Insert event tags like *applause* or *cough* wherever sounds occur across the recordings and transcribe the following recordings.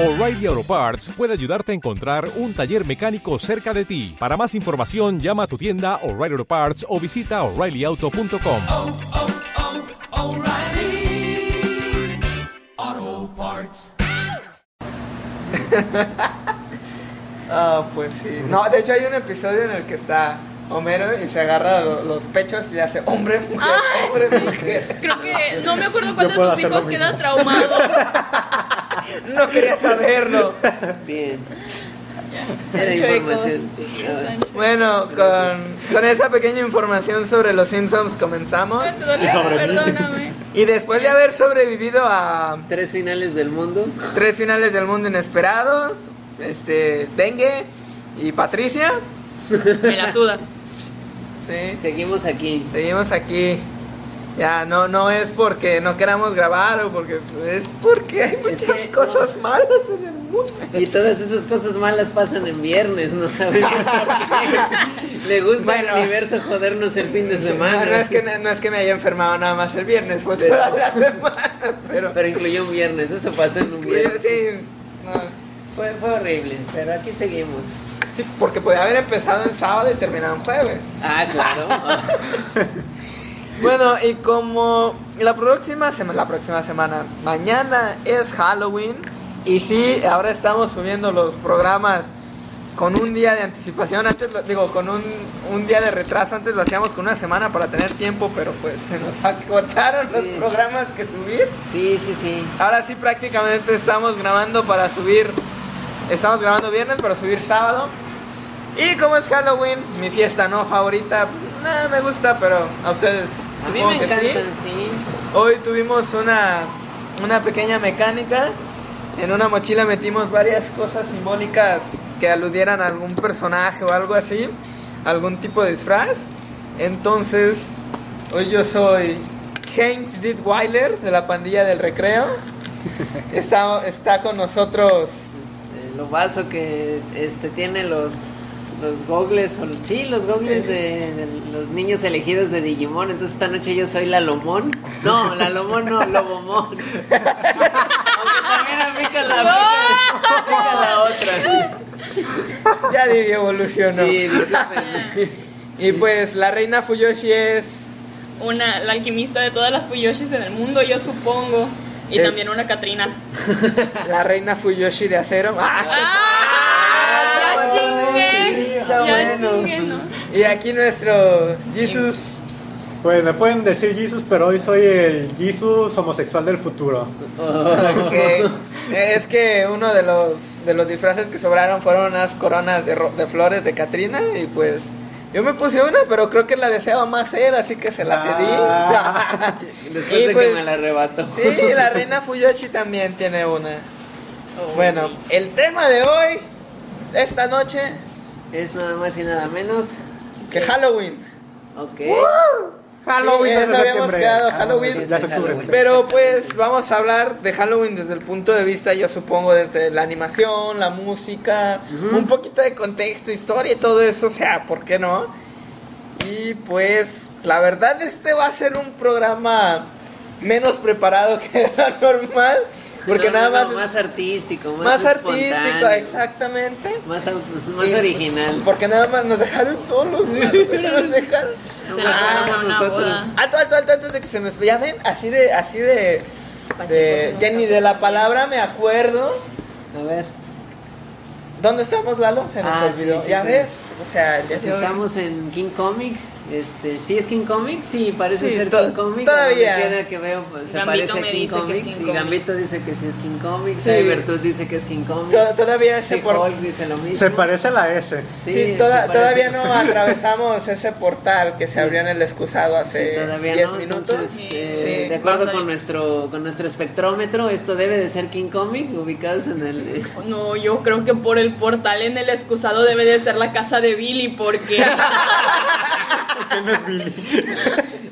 O'Reilly Auto Parts puede ayudarte a encontrar un taller mecánico cerca de ti. Para más información, llama a tu tienda O'Reilly Auto Parts o visita oreillyauto.com. oh, oh, O'Reilly Auto Parts. *laughs* Ah, pues sí. No, de hecho hay un episodio en el que está Homero y se agarra lo- los pechos y hace hombre, mujer, Ah, hombre, mujer. Creo que no me acuerdo cuál Yo de puedo sus hacer lo hijos mismo. queda traumado. *laughs* No quería saberlo. Bien. Era Chuecos. información. Están Bueno, con, con esa pequeña información sobre los Simpsons comenzamos. chuecos. ¿Te dolió? Y sobre mí. Perdóname. Y después de haber sobrevivido a Tres finales del mundo. tres finales del mundo inesperados, este, Dengue y Patricia, Me la suda. Sí, Seguimos aquí. seguimos aquí. Ya, no, no es porque no queramos grabar o porque es porque hay muchas que- cosas malas en el mundo. Y todas esas cosas malas pasan en viernes, no sabemos por *laughs* qué. Le gusta Bueno. al universo jodernos el fin de No, semana. no es que no es que me haya enfermado nada más el viernes, fue toda la semana, pero, Pero incluyó un viernes, eso pasó en un viernes. sí, no. Fue, fue horrible, pero aquí seguimos. Sí, porque podía haber empezado en sábado y terminado en jueves. Ah, claro. *laughs* Bueno, y como la próxima semana, la próxima semana, mañana es Halloween. Y sí, ahora estamos subiendo los programas con un día de anticipación. Antes, lo- digo, con un, un día de retraso. Antes lo hacíamos con una semana para tener tiempo, pero pues se nos *laughs* agotaron los programas que subir. Sí, sí, sí. Ahora sí, prácticamente estamos grabando para subir. Estamos grabando viernes para subir sábado. Y como es Halloween, mi fiesta no favorita, nada me gusta, pero a ustedes A mí supongo me que encantan, sí. sí. Hoy tuvimos una, una pequeña mecánica. En una mochila metimos varias cosas simbólicas que aludieran a algún personaje o algo así, algún tipo de disfraz. Entonces, hoy yo soy Hanks Dittweiler de la pandilla del recreo. *laughs* Está, está con nosotros. Lo vaso que este tiene los los gogles, o, sí, los gogles de, de los niños elegidos de Digimon. Entonces esta noche yo soy la Lomón. No, la Lomón no, Lobomón. *laughs* Aunque también aplica la, aplica, aplica la otra. Ya Divi evolucionó. Sí. Y pues la reina Fuyoshi es. Una, la alquimista de todas las Fuyoshis en el mundo, yo supongo. Y Es- también una Katrina. *laughs* La reina Fuyoshi de acero. ¡Ah! *laughs* ¡Ah! ¡Ya chingué! Ya bueno. chingué, ¿no? Y aquí nuestro Jesus. Pues me pueden decir Jesus, pero hoy soy el Jesus homosexual del futuro. es que uno de los de los disfraces que sobraron fueron unas coronas de, ro- de flores de Catrina y pues yo me puse una, pero creo que la deseaba más él, así que se la Ah. pedí. *laughs* Después Y de pues, que me la arrebató. Sí, la reina Fuyoshi también tiene una. Bueno, el tema de hoy, esta noche, Es nada más y nada menos. que Halloween. Ok. Halloween, ya ya es habíamos quedado Ah, Halloween. sí, octubre. Halloween. Pero pues vamos a hablar de Halloween desde el punto de vista, yo supongo, desde la animación, la música, un poquito de contexto, historia y todo eso, o sea, ¿por qué no? Y pues la verdad este va a ser un programa menos preparado *laughs* que la normal, porque No, nada no, más no, es más artístico, más, más artístico, exactamente. Más, Y, más pues, original. porque nada más nos dejaron solos, güey, nos *laughs* dejaron. Se Ah, nosotros. Alto, alto, alto, antes de que se me... Ya ven, así de, así de... de Jenny, de la palabra me acuerdo. A ver. ¿Dónde estamos, Lalo? Se nos Ah, olvidó. sí, sí, ya pero- ves, o sea, día Pues hoy- estamos en King Comic. Este, ¿sí es King Comic? Sí, parece Sí, ser King Comic. todavía. Que veo, pues, se Gambito parece me a King dice que es Comics. King y Comic. Gambito dice que sí es King Comic. Sí. Cybertooth dice que es King Comic. To- todavía ese Sí, por- Hulk dice lo mismo. Se parece a la S. Sí, toda- todavía no *laughs* atravesamos ese portal que se abrió en el excusado hace todavía 10 no, minutos. entonces, Sí, eh, sí. de acuerdo con nuestro, con nuestro espectrómetro, esto debe de ser King Comic, ubicados en el... No, yo creo que por el portal en el excusado debe de ser la casa de Billy, porque ¿Quién *laughs* es Billy?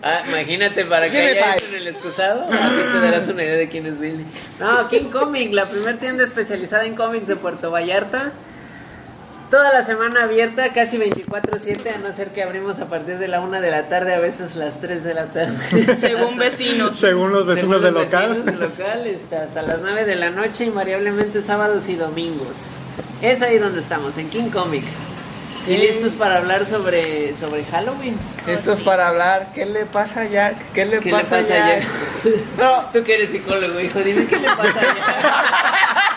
Ah, imagínate para que haya eso en el excusado, así te darás una idea de quién es Billy. No, King Comic, la primera tienda especializada en cómics de Puerto Vallarta. toda la semana abierta, casi 24-7, a no ser que abrimos a partir de la 1 de la tarde, a veces las 3 de la tarde. *laughs* Según vecinos. Según los vecinos Según del los local. vecinos del local, está hasta las 9 de la noche, invariablemente sábados y domingos. Es ahí donde estamos, en King Comic. Y Sí. listos para hablar sobre, sobre Halloween. Esto es para hablar. ¿Qué le pasa a Jack? ¿Qué le ¿Qué le pasa, a a Jack? Jack? No, Tú que eres psicólogo, hijo, dime qué le pasa a Jack.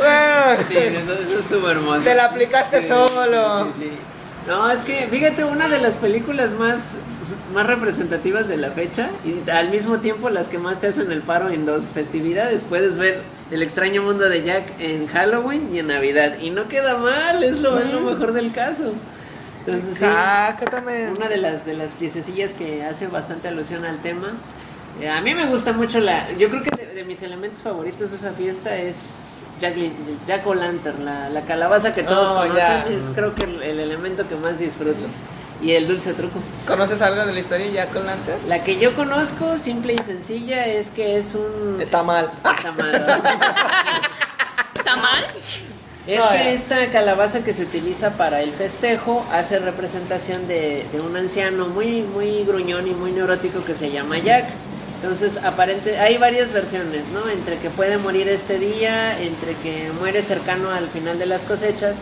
bueno, Sí, eso, eso estuvo hermoso. te la aplicaste Sí, solo. sí, sí. No, es que fíjate, una de las películas más, más representativas de la fecha y al mismo tiempo las que más te hacen el paro en dos festividades. Puedes ver El extraño mundo de Jack en Halloween y en Navidad. Y no queda mal, es lo, es lo mejor del caso. Entonces, sí, una de las, de las piececillas que hace bastante alusión al tema. Eh, a mí me gusta mucho la... Yo creo que de, de mis elementos favoritos de esa fiesta es Jack, Jack O'Lantern, la, la calabaza que todos Oh, conocen. Es creo que el, el elemento que más disfruto. Y el dulce truco. ¿Conoces algo de la historia de Jack O'Lantern? La que yo conozco, simple y sencilla, es que es un... Está mal. Está mal. ¿Está mal? Es No, que ya. esta calabaza que se utiliza para el festejo hace representación de, de un anciano muy, muy gruñón y muy neurótico que se llama Jack. Entonces, aparente, hay varias versiones, ¿no? Entre que puede morir este día, entre que muere cercano al final de las cosechas,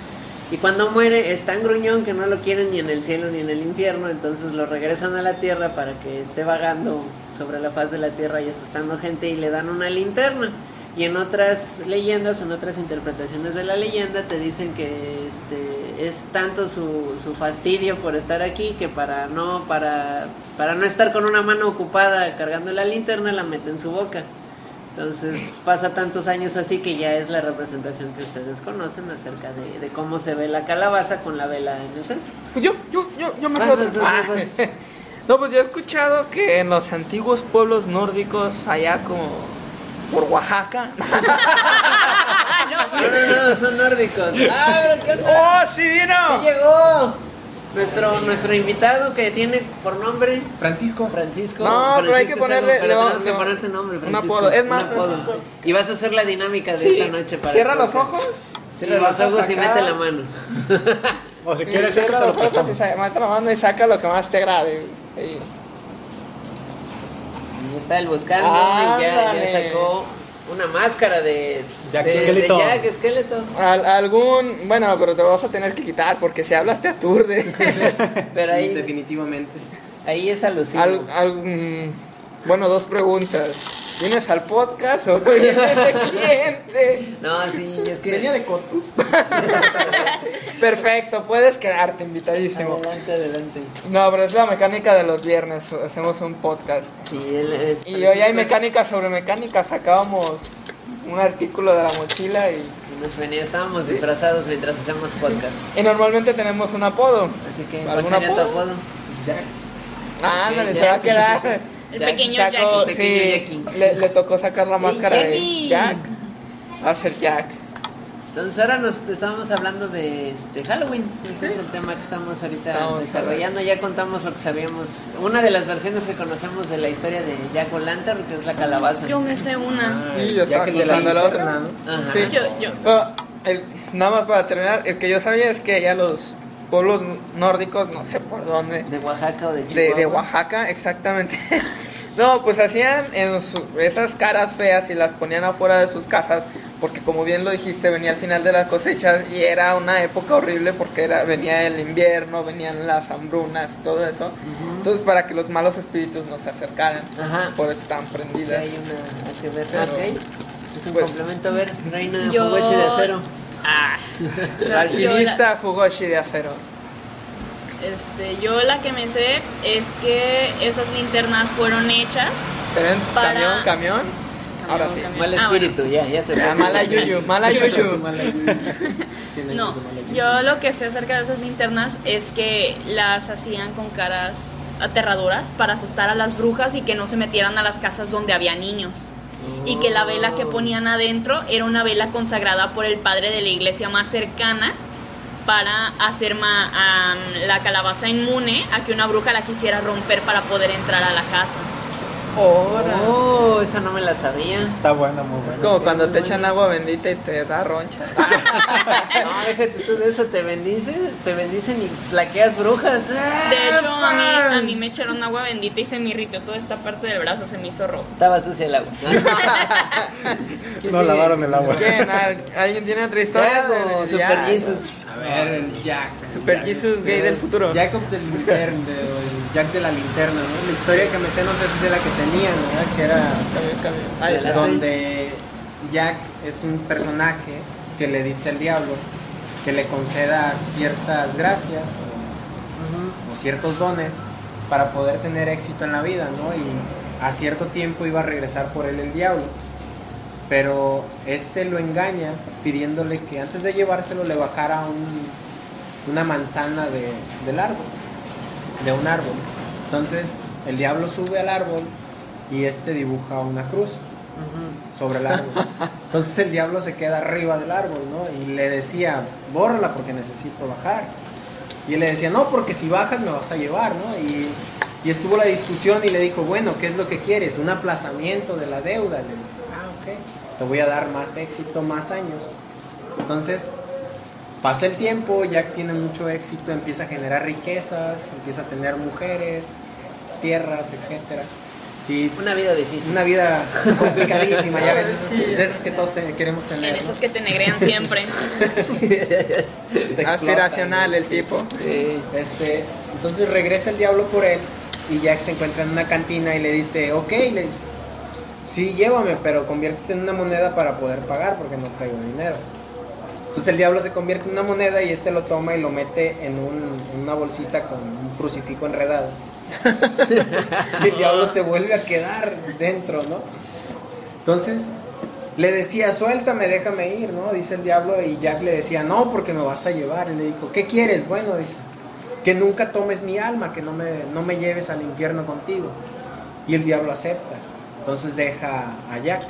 y cuando muere es tan gruñón que no lo quieren ni en el cielo ni en el infierno, entonces lo regresan a la tierra para que esté vagando sobre la faz de la tierra y asustando gente y le dan una linterna. Y en otras leyendas, en otras interpretaciones de la leyenda, te dicen que este, es tanto su, su fastidio por estar aquí que para no, para, para no estar con una mano ocupada cargando la linterna, la mete en su boca. Entonces pasa tantos años así que ya es la representación que ustedes conocen acerca de, de cómo se ve la calabaza con la vela en el centro. Pues yo, yo, yo, yo me Vas, vas, vas. *laughs* No, pues yo he escuchado que en los antiguos pueblos nórdicos, allá como por Oaxaca. *laughs* *laughs* No, no, no, son nórdicos. ¡Ah, pero qué onda! ¡Oh, sí vino! ¡Sí llegó! Nuestro, nuestro invitado que tiene por nombre Francisco. Francisco. No, pero hay que Francisco ponerle- pero le vamos- tenemos que le- ponerte nombre, un Francisco. apodo. Es más, Un apodo. Francisco. Y vas a hacer la dinámica de Sí. esta noche para Cierra los ojos. Cierra los ojos y mete la mano. *laughs* O si Sí, quieres, cierra los lo ojos y mete la mano y saca lo que más te agrade. Ahí está el buscando y ya, sacó una máscara de Jack de. Jack Skeleton. Al- algún, bueno, pero te lo vas a tener que quitar porque si hablas te aturde. *laughs* Pero ahí, Definitivamente. ahí es alusivo. Al- al- mm, bueno, dos preguntas. ¿Vienes al podcast o *laughs* vienes de cliente? No, sí, es que. Venía de corto. *laughs* Perfecto, puedes quedarte invitadísimo. Adelante, adelante. No, pero es la mecánica de los viernes, hacemos un podcast. Sí, él es. Y hoy hay mecánica sobre mecánica, sacábamos un artículo de la mochila y, es- Nos venía, estábamos disfrazados mientras hacemos podcast. y normalmente tenemos un apodo. Así que, ¿cuál ¿Algún sería tu apodo? apodo? Jack. Ah, ándale, ya. se va a quedar. *laughs* El Jack. pequeño Sacó- Jackie. Sí, le, le tocó sacar la máscara de. Jack. Va a ser Jack. Entonces ahora nos estábamos hablando de este Halloween, ese es el tema que estamos ahorita Estamos desarrollando, ya contamos lo que sabíamos, una de las versiones que conocemos de la historia de Jack O'Lantern, que es la calabaza. Yo me sé una. Y yo ya estaba que te la contando la otra. Sí. Yo, yo. Bueno, el- nada más para terminar, el que yo sabía es que ya los pueblos nórdicos, no sé por dónde, De Oaxaca o de Chihuahua. de, de Oaxaca, exactamente. *laughs* No, pues hacían en su- esas caras feas y las ponían afuera de sus casas, porque como bien lo dijiste, venía al final de las cosechas y era una época horrible porque era, venía el invierno, venían las hambrunas, todo eso. Entonces, para que los malos espíritus no se acercaran, Ajá. por eso estaban prendidas. hay una que ver, Pero, ok. Es un pues, complemento, a ver, Reina Yo- de acero. Ah. Alquimista Fugoshi de acero. Este, yo la que me sé es que esas linternas fueron hechas. ¿Ven? Para- Camión, camión. Ahora sí. Camión. Mal Ah, bueno. espíritu, ya, ya se mala yuyu, *laughs* mala yuyu. No, yo lo que sé acerca de esas linternas es que las hacían con caras aterradoras para asustar a las brujas y que no se metieran a las casas donde había niños. Y que la vela que ponían adentro era una vela consagrada por el padre de la iglesia más cercana para hacer ma- la calabaza inmune a que una bruja la quisiera romper para poder entrar a la casa. Oh, esa no me la sabía. Está buena, muy buena. Es como cuando te echan agua bendita y te da roncha. No, déjate tú de eso, te bendicen, te bendicen y plaqueas brujas. De hecho, a mí, a mí me echaron agua bendita y se me irritó toda esta parte del brazo, se me hizo rojo. Estaba sucia el agua. No lavaron el agua. ¿Quién? ¿Al- ¿Alguien tiene otra historia? Ya, o de- Super. Jesus. A ver, el Jack. Super Jack. Jesus gay del futuro. Jacob del linterna, el Jack de la linterna, ¿no? La historia que me sé, no sé si es de la que tenían, ¿verdad? Que era Cambio, cambio. Ahí está. donde Jack es un personaje que le dice al diablo que le conceda ciertas gracias o, o ciertos dones para poder tener éxito en la vida, ¿no? Y a cierto tiempo iba a regresar por él el diablo. Pero este lo engaña pidiéndole que antes de llevárselo le bajara un- una manzana de- del árbol, de un árbol. Entonces el diablo sube al árbol y este dibuja una cruz sobre el árbol. Entonces el diablo se queda arriba del árbol, ¿no? Y le decía, bórrala porque necesito bajar. Y él le decía, no, porque si bajas me vas a llevar, ¿no? Y, y estuvo la discusión y le dijo, bueno, ¿qué es lo que quieres? Un aplazamiento de la deuda. Le dijo, ah, ok, te voy a dar más éxito, más años. Entonces, pasa el tiempo, Jack tiene mucho éxito, empieza a generar riquezas, empieza a tener mujeres, tierras, etcétera. Y Una vida difícil. una vida complicadísima, ya ves, esas- de esas que todos te- queremos En tener. ¿no? esas que te negrean siempre. Te explotan, Aspiracional el sí, tipo. sí. Este, entonces regresa el diablo por él y Jack se encuentra en una cantina y le dice, ok, le dice, sí, llévame, pero conviértete en una moneda para poder pagar porque no traigo dinero. Entonces el diablo se convierte en una moneda y este lo toma y lo mete en, un- en una bolsita con un crucifijo enredado. y *laughs* el diablo se vuelve a quedar dentro, ¿no? Entonces le decía, suéltame, déjame ir, ¿no? Dice el diablo y Jack le decía, no, porque me vas a llevar. Y le dijo, ¿qué quieres? Bueno, dice, que nunca tomes mi alma, que no me, no me lleves al infierno contigo. Y el diablo acepta. Entonces deja a Jack.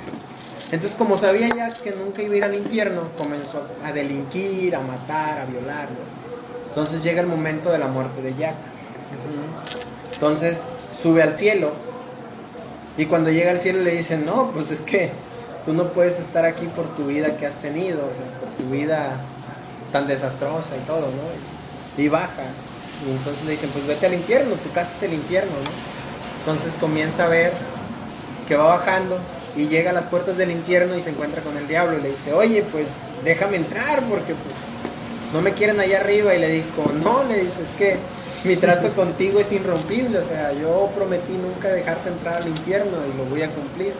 Entonces, como sabía Jack que nunca iba a ir al infierno, comenzó a delinquir, a matar, a violar. ¿no? Entonces llega el momento de la muerte de Jack. Entonces sube al cielo. Y cuando llega al cielo le dicen, no, pues es que tú no puedes estar aquí por tu vida que has tenido, o sea, por tu vida tan desastrosa y todo, ¿no? Y baja. Y entonces le dicen, pues vete al infierno, tu casa es el infierno, ¿no? Entonces comienza a ver que va bajando y llega a las puertas del infierno y se encuentra con el diablo. Y le dice, oye, pues déjame entrar porque pues no me quieren allá arriba y le dijo, no, le dice, es que mi trato *laughs* contigo es irrompible, o sea, yo prometí nunca dejarte entrar al infierno y lo voy a cumplir.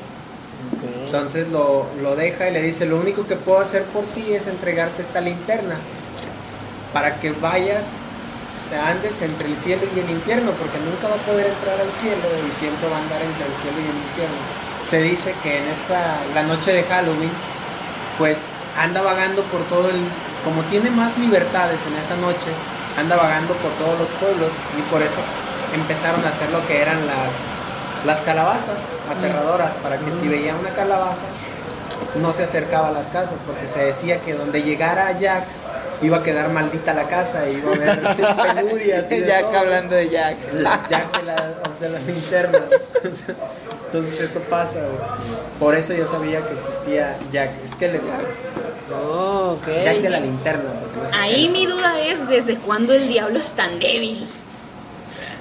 Entonces lo, lo deja y le dice, lo único que puedo hacer por ti es entregarte esta linterna para que vayas, sea, andes entre el cielo y el infierno, porque nunca va a poder entrar al cielo y siempre va a andar entre el cielo y el infierno. Se dice que en esta, la noche de Halloween, pues anda vagando por todo el, como tiene más libertades en esa noche, anda vagando por todos los pueblos y por eso empezaron a hacer lo que eran las, las calabazas aterradoras, para que si veía una calabaza no se acercaba a las casas, porque se decía que donde llegara Jack iba a quedar maldita la casa y iba a haber *laughs* penurias. y Jack todo. hablando de Jack. Jack de la, de la linterna. Entonces eso pasa, güey. Por eso yo sabía que existía Jack. Es que le Oh, ok. Jack de la linterna. no Ahí mi duda es desde cuándo el diablo es tan débil.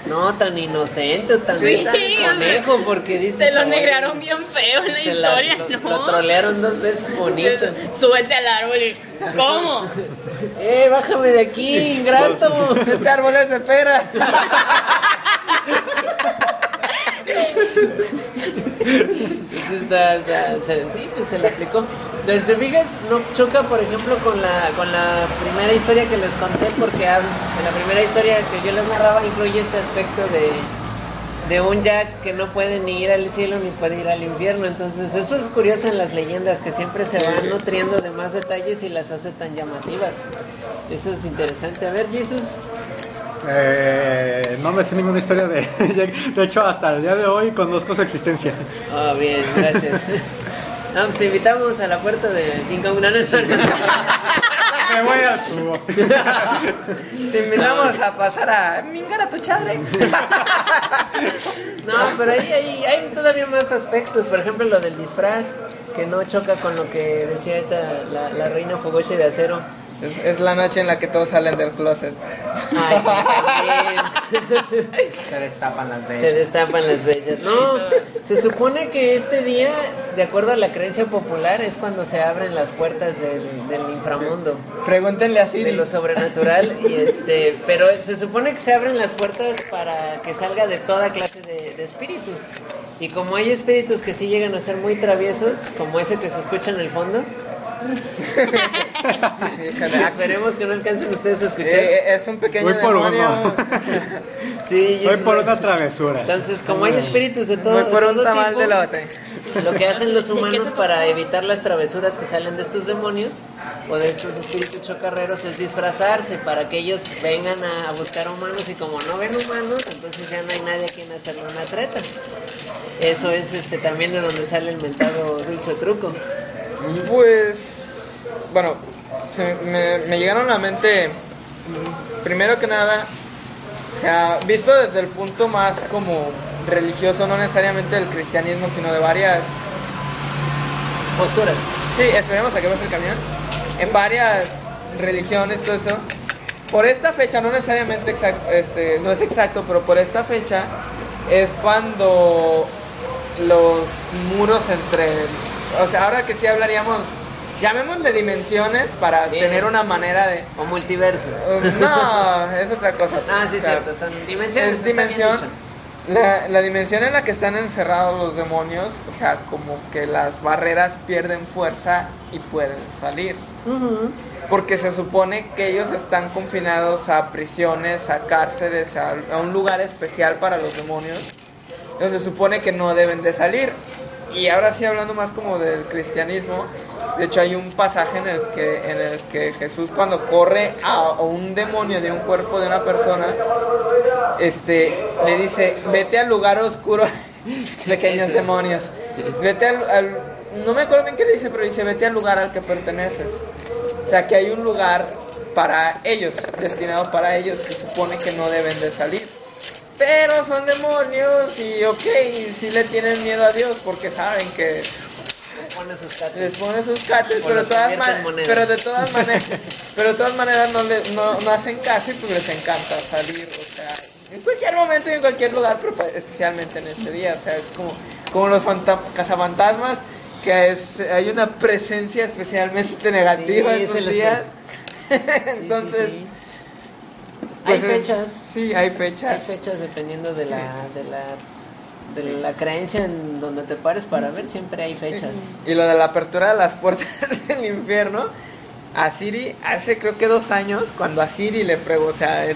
No, tan inocente, tan Sí, conejo, porque dice. Se lo negrearon bien feo en la historia, lo, ¿no? lo trolearon dos veces bonito. Súbete al árbol y. ¿Cómo? *laughs* ¡Eh, bájame de aquí, ingrato! Este árbol es de pera. *laughs* Sí, pues se le aplicó. Te fijas, no choca, por ejemplo, con la, con la primera historia que les conté, porque en la primera historia que yo les narraba incluye este aspecto de, de un Jack que no puede ni ir al cielo ni puede ir al infierno. Entonces, eso es curioso en las leyendas, que siempre se van nutriendo de más detalles y las hace tan llamativas. Eso es interesante. A ver, Jesús. Eh, no me sé ninguna historia de *laughs* Jack. De hecho, hasta el día de hoy conozco su existencia. Ah, bien, gracias. *laughs* No, pues te invitamos a la puerta de King Kong. No, no. Me voy al subo. *laughs* Te invitamos a pasar a mingar a tu chadre. No, pero ahí, ahí hay todavía más aspectos. Por ejemplo, lo del disfraz, que no choca con lo que decía esta, la, la reina Fogoche de acero. Es, es la noche en la que todos salen del closet. Ay, sí. Se destapan las Se bellas. destapan las bellas. No, se supone que este día, de acuerdo a la creencia popular, es cuando se abren las puertas del, del inframundo, Pregúntenle a de lo sobrenatural. Y este, pero se supone que se abren las puertas para que salga de toda clase de, de espíritus. Y como hay espíritus que sí llegan a ser muy traviesos, como ese que se escucha en el fondo, *laughs* esperemos que no alcancen ustedes a escuchar. eh, es un pequeño Voy por demonio. uno. *laughs* Sí, Voy por una travesura. Entonces, como hay espíritus de todo, Voy por un todo tamal tipo, de lote. Lo que hacen los *laughs* ¿De qué te humanos para evitar las travesuras que salen de estos demonios o de estos espíritus chocarreros es disfrazarse para que ellos vengan a, a buscar humanos y como no ven humanos, entonces ya no hay nadie a quien hacerle una treta. Eso es este también de donde sale el mentado dulce truco. Pues, bueno, se me, llegaron a la mente, primero que nada, o sea, visto desde el punto más como religioso, no necesariamente del cristianismo, sino de varias, Posturas. sí, esperemos a que pase el camión, en varias religiones, todo eso. Por esta fecha, no necesariamente exacto, este, no es exacto, pero por esta fecha es cuando los muros entre, o sea, ahora que sí hablaríamos, llamémosle dimensiones para Bien. tener una manera de, O multiversos. Um, no, es otra cosa. Ah, sí, O sea, cierto, son dimensiones. Es dimensión. La, la dimensión en la que están encerrados los demonios, o sea, como que las barreras pierden fuerza y pueden salir. Porque se supone que ellos están confinados a prisiones, a cárceles, a, a un lugar especial para los demonios. Entonces se supone que no deben de salir. Y ahora sí hablando más como del cristianismo, de hecho hay un pasaje en el que, en el que Jesús cuando corre a, un demonio de un cuerpo de una persona, este, le dice, vete al lugar oscuro, *laughs* pequeños demonios. Vete al, al- no me acuerdo bien qué le dice, pero dice, vete al lugar al que perteneces. O sea, que hay un lugar para ellos, destinado para ellos, que supone que no deben de salir. Pero son demonios y ok, sí le tienen miedo a Dios porque saben que Pone sus catas. les pone sus cates, pero, todas de todas *laughs* maneras, pero de todas maneras no, le, no, no hacen caso y pues les encanta salir, o sea, en cualquier momento y en cualquier lugar, pero pues, especialmente en este día, o sea, es como, como los fanta- cazafantasmas, que es, hay una presencia especialmente *laughs* negativa Sí, en esos les días. *laughs* Sí, Entonces, sí, Hay pues, es- fechas. Sí, hay fechas. Hay fechas dependiendo de la, de la de la creencia en donde te pares para ver, siempre hay fechas. Y lo de la apertura de las puertas *laughs* del infierno, a Siri, hace creo que dos años, cuando a Siri le preguntó, o sea, de,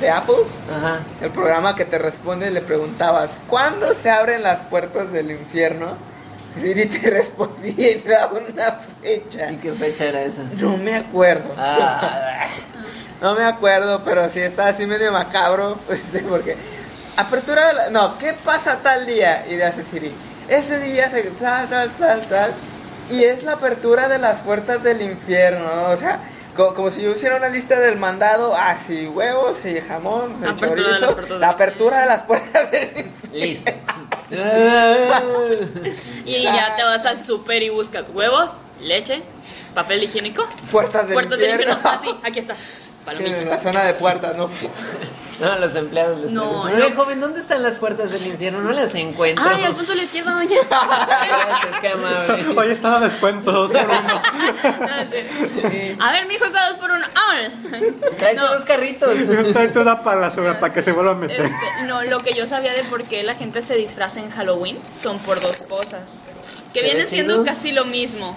de Apple, Ajá. el programa que te responde, le preguntabas, ¿cuándo se abren las puertas del infierno? Siri te *laughs* respondía y una fecha. ¿Y qué fecha era esa? No me acuerdo. Ah, *laughs* No me acuerdo, pero sí está así medio macabro, *laughs* este, porque apertura de la- no, ¿qué pasa tal día? Y le hace Siri, ese día se tal tal tal tal y es la apertura de las puertas del infierno, ¿no? o sea, co- como, si yo hiciera una lista del mandado, así huevos y jamón, Apertura de la chorizo, apertura la apertura de las puertas del infierno. listo. *laughs* Y ya te vas al súper y buscas huevos, leche, papel higiénico, Puertas del puertas del infierno. infierno. Ah, sí, aquí está. En la zona de puertas, ¿no? *laughs* No, los empleados les No, no. "Oye, joven, ¿dónde están las puertas del infierno? No las encuentro. Ay, al punto la izquierda, doña. *laughs* Gracias, qué amable. Hoy estaba *laughs* a descuento, dos por uno. Ah, sí. A ver, mi hijo está dos por uno. ¡Vámonos! Tráete No. dos carritos. Tráete una para la sobra para que se vuelva a meter. Este, no, lo que yo sabía de por qué la gente se disfraza en Halloween son por dos cosas. Que ¿Se vienen siendo casi lo mismo.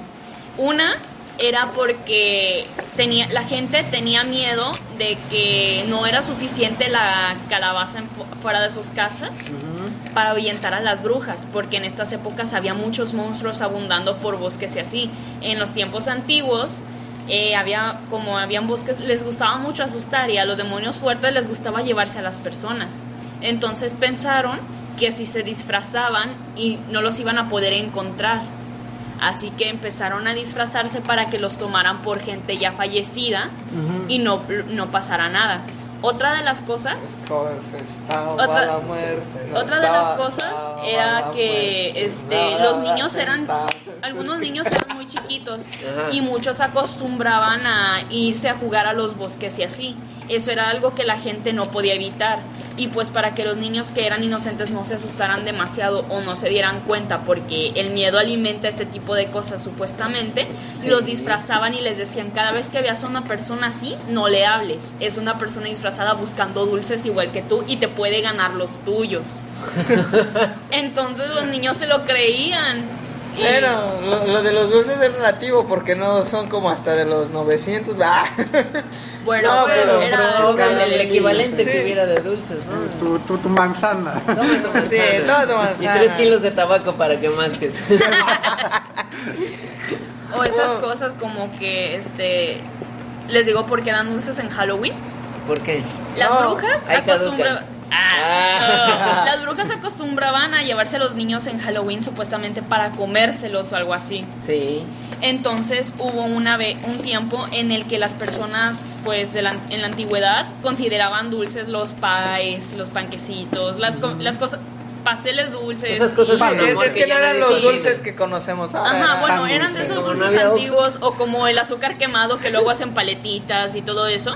Una era porque tenía, la gente tenía miedo de que no era suficiente la calabaza en fuera de sus casas para ahuyentar a las brujas, porque en estas épocas había muchos monstruos abundando por bosques y así. En los tiempos antiguos eh, había como habían bosques, les gustaba mucho asustar y a los demonios fuertes les gustaba llevarse a las personas. Entonces pensaron que si se disfrazaban y no los iban a poder encontrar. Así que empezaron a disfrazarse para que los tomaran por gente ya fallecida y no, no pasara nada. Otra de las cosas Otra- la muerte. otra de las cosas era la que muerte, este los niños eran algunos niños eran muy chiquitos y muchos acostumbraban a irse a jugar a los bosques y así. Eso era algo que la gente no podía evitar. Y pues para que los niños que eran inocentes no se asustaran demasiado o no se dieran cuenta, porque el miedo alimenta este tipo de cosas supuestamente, los disfrazaban y les decían, cada vez que veas a una persona así, no le hables. Es una persona disfrazada buscando dulces igual que tú y te puede ganar los tuyos. *laughs* Entonces los niños se lo creían. Y- Bueno, lo, lo de los dulces es relativo porque no son como hasta de los 900. ah. *laughs* Bueno, No, pero pero- era No, el, equivalente Sí. que hubiera de dulces, ¿no? Tu, tu, tu manzana. Tu manzana. Sí, toma tu Y manzana. tres kilos de tabaco para que masques. *laughs* O esas Oh. cosas como que, este, les digo porque dan dulces en Halloween. ¿Por qué? Las No, brujas caducan. Ah, no. Las brujas acostumbraban a llevarse a los niños en Halloween supuestamente para comérselos o algo así. Sí. Entonces hubo una vez, un tiempo en el que las personas, pues de la- en la antigüedad, consideraban dulces los pies, los panquecitos, las, co- las cosas, pasteles dulces. Esas cosas Es, que no eran los dulces que conocemos ahora. Ajá, era- bueno, eran de esos dulces antiguos o como el azúcar quemado que luego hacen paletitas y todo eso.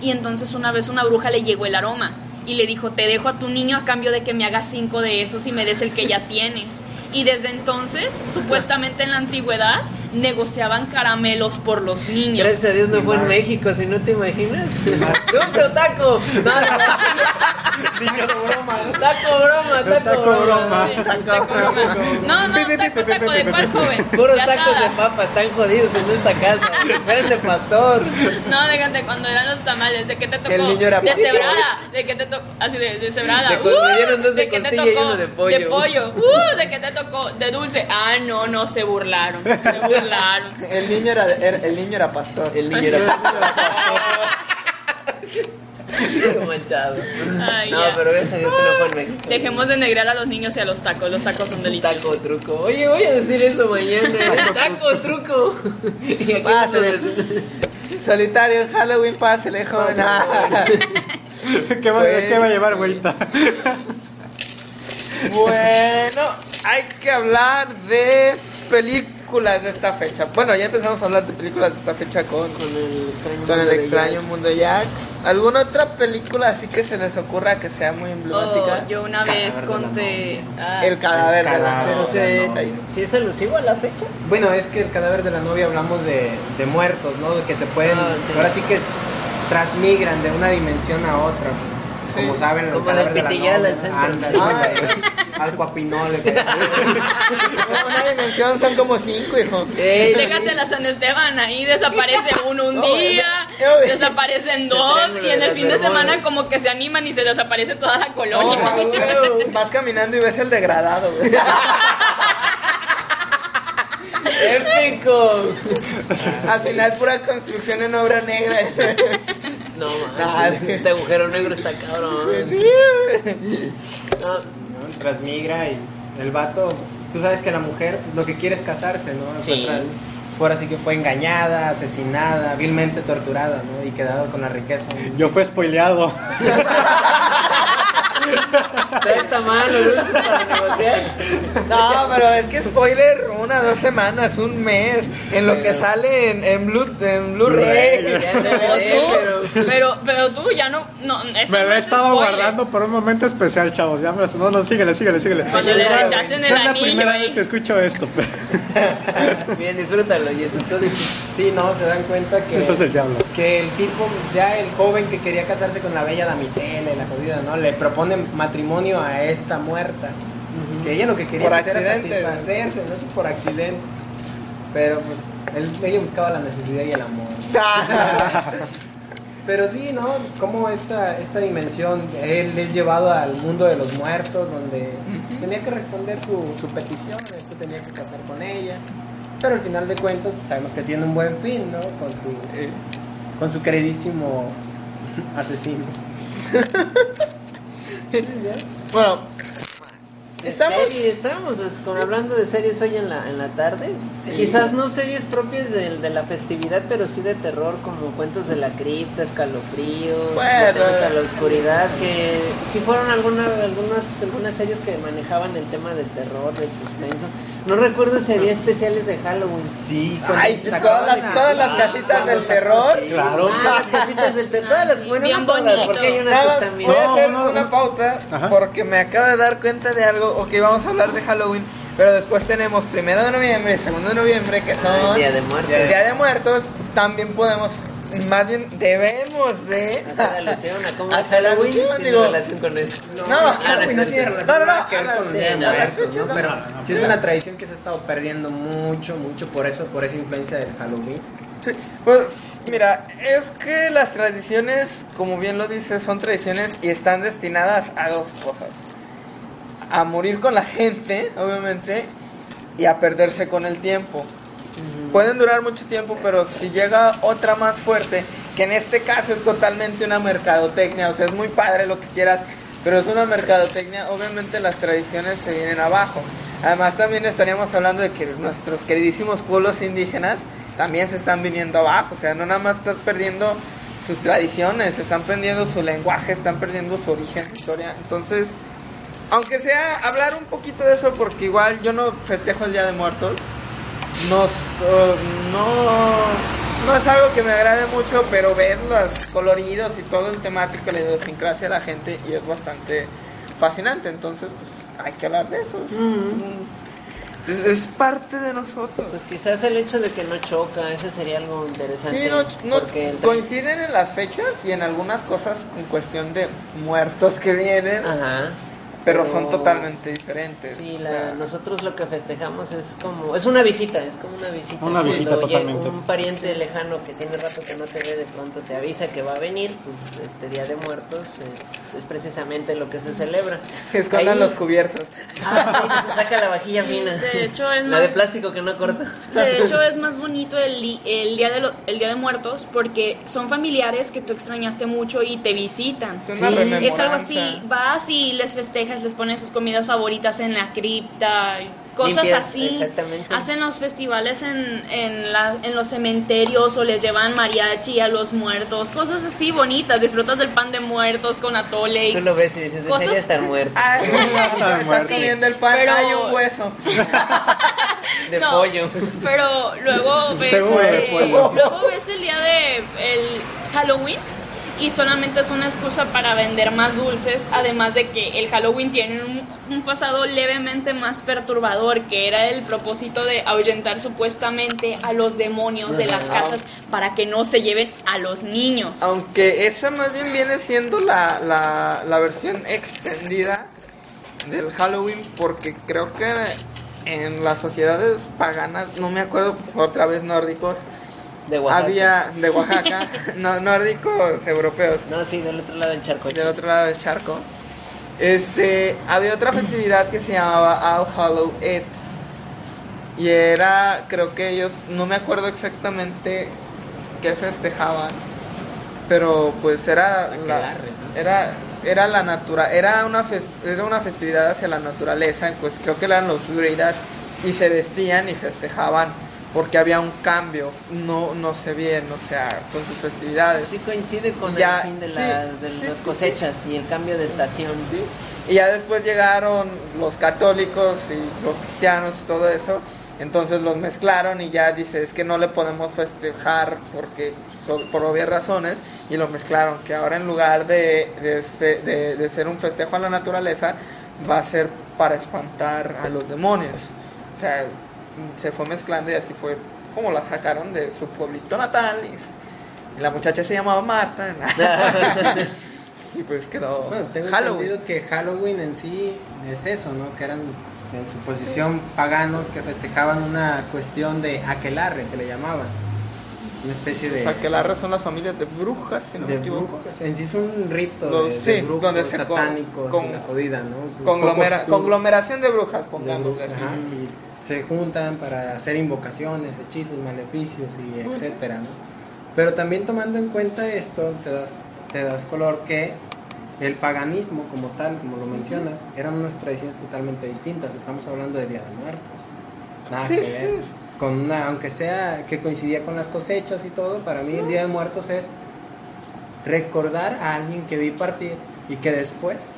Y entonces una vez una bruja le llegó el aroma y le dijo, te dejo a tu niño a cambio de que me hagas cinco de esos y me des el que ya tienes. Y desde entonces, supuestamente en la antigüedad, negociaban caramelos por los niños. Gracias a Dios no fue en México, si no te imaginas. ¡Dulce *laughs* o taco! *laughs* No, Taco broma, taco, broma. broma. Sí, taco broma. No, no, taco, taco, ¿de cuál joven? Puros tacos de papa, están jodidos en esta casa. *laughs* Esperen de pastor. No, déjate, cuando eran los tamales, ¿de qué te tocó? El niño era de cebrada, ¿de qué te tocó? Así de, de cebrada. De Uh, dos de qué te tocó? de pollo. De pollo. Uh, ¿de qué te tocó? De dulce. Ah, no, no, se burlaron. Se burlaron. El niño era, era- el niño era pastor. El niño era *laughs* Qué manchado. Ay, no, pero gracias a Dios que no fue en México. Dejemos de negrar a los niños y a los tacos. Los tacos son Taco deliciosos. truco. Oye, voy a decir eso mañana. Taco truco. *laughs* Pásale. Solitario en Halloween, pásele, joven. *laughs* ¿Qué va, Pues- ¿Qué va a llevar vuelta? Bueno, hay que hablar de películas de esta fecha. Bueno, ya empezamos a hablar de películas de esta fecha con, con el extraño mundo de Jack. ¿Alguna otra película así que se les ocurra que sea muy emblemática? Oh, yo una vez conté. ah, El cadáver de la cadáver. Pero se, ¿sí es alusivo a la fecha? Bueno, es que el cadáver de la novia hablamos de, de muertos, ¿no? De que se pueden, Ah, sí. ahora sí que transmigran de una dimensión a otra. Como saben, el Como cadáver del de la Pitillal novia, al centro. ándale, Ah, *laughs* al Coapinole. Una dimensión son como cinco, hijo. Ey, Déjate la San Esteban, ahí desaparece uno un No, día, desaparecen dos, y en el las fin de semana como que se animan y se desaparece toda la No, colonia. vas caminando y ves el degradado, güey. *laughs* ¡Épico! Al final, pura construcción en obra negra. No, Ah, man, este agujero negro está cabrón. ¿no? Transmigra y el vato, tú sabes que la mujer pues, lo que quiere es casarse, ¿no? Sí. Fue, así que fue engañada, asesinada, vilmente torturada, ¿no? Y quedado con la riqueza. Yo fui spoileado. *laughs* trae esta mano, dulces para negociar. No, pero es que spoiler, una, dos semanas, un mes, en lo que sale en, en Blu- en Blu-ray. Pero. Pero, pero tú ya no, no, eso Me no lo es estaba spoiler. guardando por un momento especial, chavos. Ya me lo- No, no, síguele, síguele, síguele. Cuando le Es la- rechasen el es la anillo primera ahí. vez que escucho esto. *laughs* Bien, disfrútalo, Jesús. Sí, no, se dan cuenta que, Eso es el diablo. que el tipo, ya el joven que quería casarse con la bella damisela y la jodida, ¿no? Le propone matrimonio a esta muerta. Que ella lo que quería Por hacer era accidente. satisfacerse, no sé, por accidente. Pero pues, él- ella buscaba la necesidad y el amor. *laughs* Pero sí, ¿no? Como esta, esta dimensión, él es llevado al mundo de los muertos, donde tenía que responder su, su petición, se tenía que casar con ella. Pero al final de cuentas, sabemos que tiene un buen fin, ¿no? Con su, con su queridísimo asesino. *laughs* Bueno, Estamos- series, estábamos con- hablando de series hoy en la, en la tarde. Quizás no series propias de, de la festividad, pero sí de terror, como Cuentos de la Cripta, Escalofríos, Bueno. A la Oscuridad, que sí fueron alguna, algunas, algunas series que manejaban el tema del terror, del suspenso. No recuerdo si había especiales de Halloween. Sí, Ay, pues todas las, todas las casitas del terror. Claro. Ah, las casitas del terror. Todas las, sí, bien no todas, porque hay unas que están bien. voy a hacer No, no, una no. pauta Ajá. porque me acabo de dar cuenta de algo. Ok, vamos a hablar de Halloween, pero después tenemos primero de noviembre y segundo de noviembre que son Ah, el Día de Muertos. el Día de Muertos. También podemos, más bien debemos de Hacer alusión a cómo hacer Halloween digo, relación con eso. No, Ah, Halloween no tiene relación No, no, no, con sí, el Día de no, Muertos, no, ¿no? no, Pero no, no, sí es una tradición que se ha estado perdiendo mucho, mucho por eso, por esa influencia del Halloween. Sí, pues mira, es que las tradiciones, como bien lo dices, son tradiciones y están destinadas a dos cosas. A morir con la gente, obviamente, y a perderse con el tiempo. Pueden durar mucho tiempo, pero si llega otra más fuerte, que en este caso es totalmente una mercadotecnia, o sea, es muy padre lo que quieras, pero es una mercadotecnia, obviamente las tradiciones se vienen abajo. Además también estaríamos hablando de que nuestros queridísimos pueblos indígenas también se están viniendo abajo, o sea, no nada más estás perdiendo sus tradiciones, están perdiendo su lenguaje, están perdiendo su origen, su historia. Entonces, aunque sea hablar un poquito de eso, porque igual yo no festejo el Día de Muertos, no, no, no es algo que me agrade mucho, pero ves los coloridos y todo el temático, la idiosincrasia de la gente y es bastante fascinante. Entonces, pues hay que hablar de eso. Es, es- es parte de nosotros. Pues quizás el hecho de que no choca, eso sería algo interesante. Sí, no, no- coinciden en las fechas y en algunas cosas en cuestión de muertos que vienen, Ajá. Pero son totalmente diferentes. Sí, o la- sea, nosotros lo que festejamos es como, es una visita, es como una visita. Una visita Cuando llega totalmente. Un pariente lejano que tiene rato que no te ve, de pronto te avisa que va a venir, pues este Día de Muertos es, es precisamente lo que se celebra. *laughs* escondan Ahí- los cubiertos. Ah, sí, saca la vajilla Sí, fina. de hecho, es La de más- plástico que no corta. De hecho, es más bonito el, día de lo- el Día de Muertos porque son familiares que tú extrañaste mucho y te visitan. Es una Sí. Es algo así, vas y les festejas, les pones sus comidas favoritas en la cripta, cosas Limpias, así. exactamente. Hacen los festivales en, en, la- en los cementerios o les llevan mariachi a los muertos, cosas así bonitas. Disfrutas del pan de muertos con atole Tú y lo ves y dices, Cosas- estar muerto. *laughs* Muerto. comiendo el pan, Pero- hay un hueso. *laughs* De No, pollo. Pero luego ves, este, luego ves el día de el Halloween y solamente es una excusa para vender más dulces, además de que el Halloween tiene un, un pasado levemente más perturbador, que era el propósito de ahuyentar supuestamente a los demonios de las casas para que no se lleven a los niños. Aunque esa más bien viene siendo la, la, la versión extendida del Halloween, porque creo que en las sociedades paganas, no me acuerdo, otra vez nórdicos, De Oaxaca. había de Oaxaca, *laughs* no, nórdicos europeos, No, sí, del otro lado del charco. del otro lado del charco. Este, había otra festividad que se llamaba All Hallow Eves. Y era, creo que ellos, no me acuerdo exactamente qué festejaban, pero pues era la, Aquelarre, ¿no? era era la natura, era una fes- era una festividad hacia la naturaleza, pues creo que eran los druidas y se vestían y festejaban porque había un cambio, no no sé bien, o sea, con sus festividades. Sí coincide con Ya, el fin de, sí, la- de sí, las sí, cosechas y el cambio de estación. Sí. Y ya después llegaron los católicos y los cristianos y todo eso. Entonces los mezclaron y ya dice, es que no le podemos festejar porque por obvias razones y lo mezclaron, que ahora en lugar de, de, de- de ser un festejo a la naturaleza, va a ser para espantar a los demonios. O sea, se fue mezclando y así fue como la sacaron de su pueblito natal y, y la muchacha se llamaba Marta. *laughs* y pues quedó Bueno, tengo Halloween. entendido que Halloween en sí es eso, ¿no? Que eran en su posición paganos que festejaban una cuestión de aquelarre, que le llamaban. Una especie de, O sea, que las son las familias de brujas, si no me de equivoco. En sí es un rito Los- de, de sí, brujos donde se satánicos con- la jodida, ¿no? Conglomera- conglomeración de brujas, de pongamos así. ajá, y se juntan para hacer invocaciones, hechizos, maleficios y etcétera, ¿no? Pero también tomando en cuenta esto, te das, te das color que el paganismo como tal, como lo mencionas, eran unas tradiciones totalmente distintas. Estamos hablando de Día de Muertos. Nada Sí, que sí. ver. Con una, aunque sea que coincidía con las cosechas y todo, para mí el Día de Muertos es recordar a alguien que vi partir y que después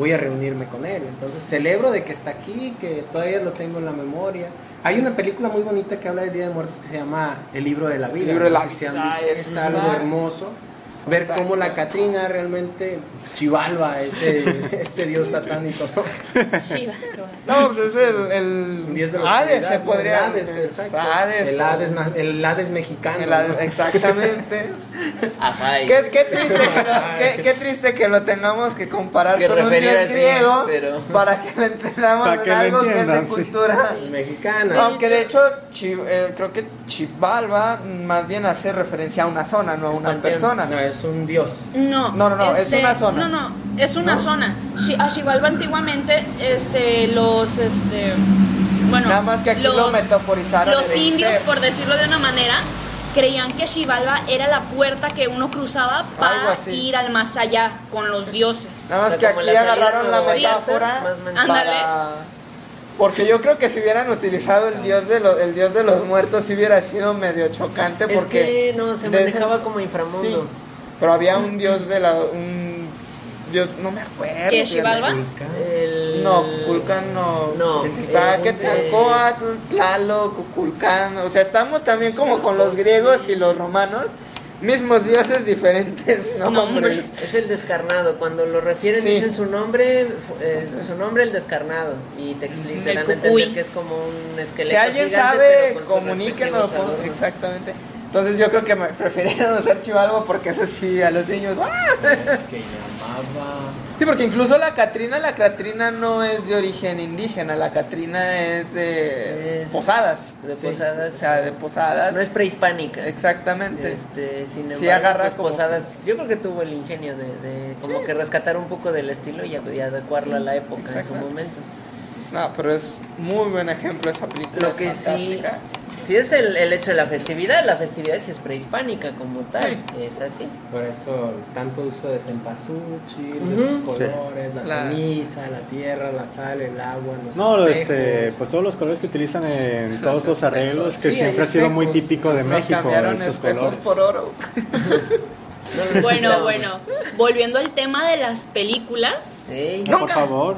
voy a reunirme con él. Entonces celebro de que está aquí, que todavía lo tengo en la memoria. Hay una película muy bonita que habla del Día de Muertos que se llama El libro de la vida. El libro de No la sé si han vida, visto. es es algo hermoso. Ver cómo la Catrina realmente chivalva ese, *laughs* ese dios satánico. ¿no? No, pues es el, el Dios de Hades se podría el Hades, exacto. Hades, el, Hades, na- el Hades mexicano. el Hades, ¿no? exactamente. *laughs* Ajá. Qué, qué triste que lo, *laughs* qué, qué triste que lo tengamos que comparar Que con un dios griego pero- para que lo entendamos Para que algo entiendan, que sí. es de cultura. Mexicana. Aunque de hecho Chi- eh, creo que Chivalva más bien hace referencia a una zona, no a una persona. No, es un dios. No, No, no, no, es una zona. No, no, es una zona. Shi- A Xibalba antiguamente, este, los, este, bueno, Nada más que aquí lo metaforizaron Los indios, ser. por decirlo de una manera, creían que Xibalba era la puerta que uno cruzaba para ir al más allá con los dioses. Nada más O sea, que aquí agarraron la metáfora. Ándale. para... Porque yo creo que si hubieran utilizado el dios de los, el dios de los muertos sí hubiera sido medio chocante Es porque que no, se manejaba esas- como inframundo. Sí, pero había un dios de la un dios no me acuerdo. ¿Qué, fíjate. Xibalba? El... No, Culcán no. No, Está este- Quetzalcóatl, Tlaloc, Cuculcán. O sea, estamos también como con los griegos y los romanos. Mismos dioses, diferentes nombres. Es el descarnado. Cuando lo refieren Sí. dicen su nombre, eh, su nombre el descarnado y te explican que es como un esqueleto. Si alguien gigante, sabe, comuníquenos. Exactamente. Entonces yo creo que me prefirieron *laughs* usar chivalvo porque eso sí, a los niños. ¡ah! Que llamaba. Sí, porque incluso la Catrina, la Catrina no es de origen indígena, la Catrina es de Es Posadas. de Sí, Posadas. O sea, de Posadas. No es prehispánica. Exactamente. Este, sin embargo, Sí, agarra pues, como- Posadas, yo creo que tuvo el ingenio de, de como que rescatar un poco del estilo y, y adecuarlo a la época en su momento. No, pero es muy buen ejemplo esa película. Lo que es sí, fantástica. sí es el, el hecho de la festividad, la festividad sí es prehispánica como tal, es así. Por eso tanto uso de cempasúchil, Ujú. de sus colores, la La- ceniza, la tierra, la sal, el agua, los No, espejos. este, pues todos los colores que utilizan en *laughs* todos los arreglos, que Sí, siempre ha sido muy típico de Nos México, cambiaron esos colores. por oro. *laughs* Bueno, bueno, volviendo al tema de las películas, Sí. No, por favor.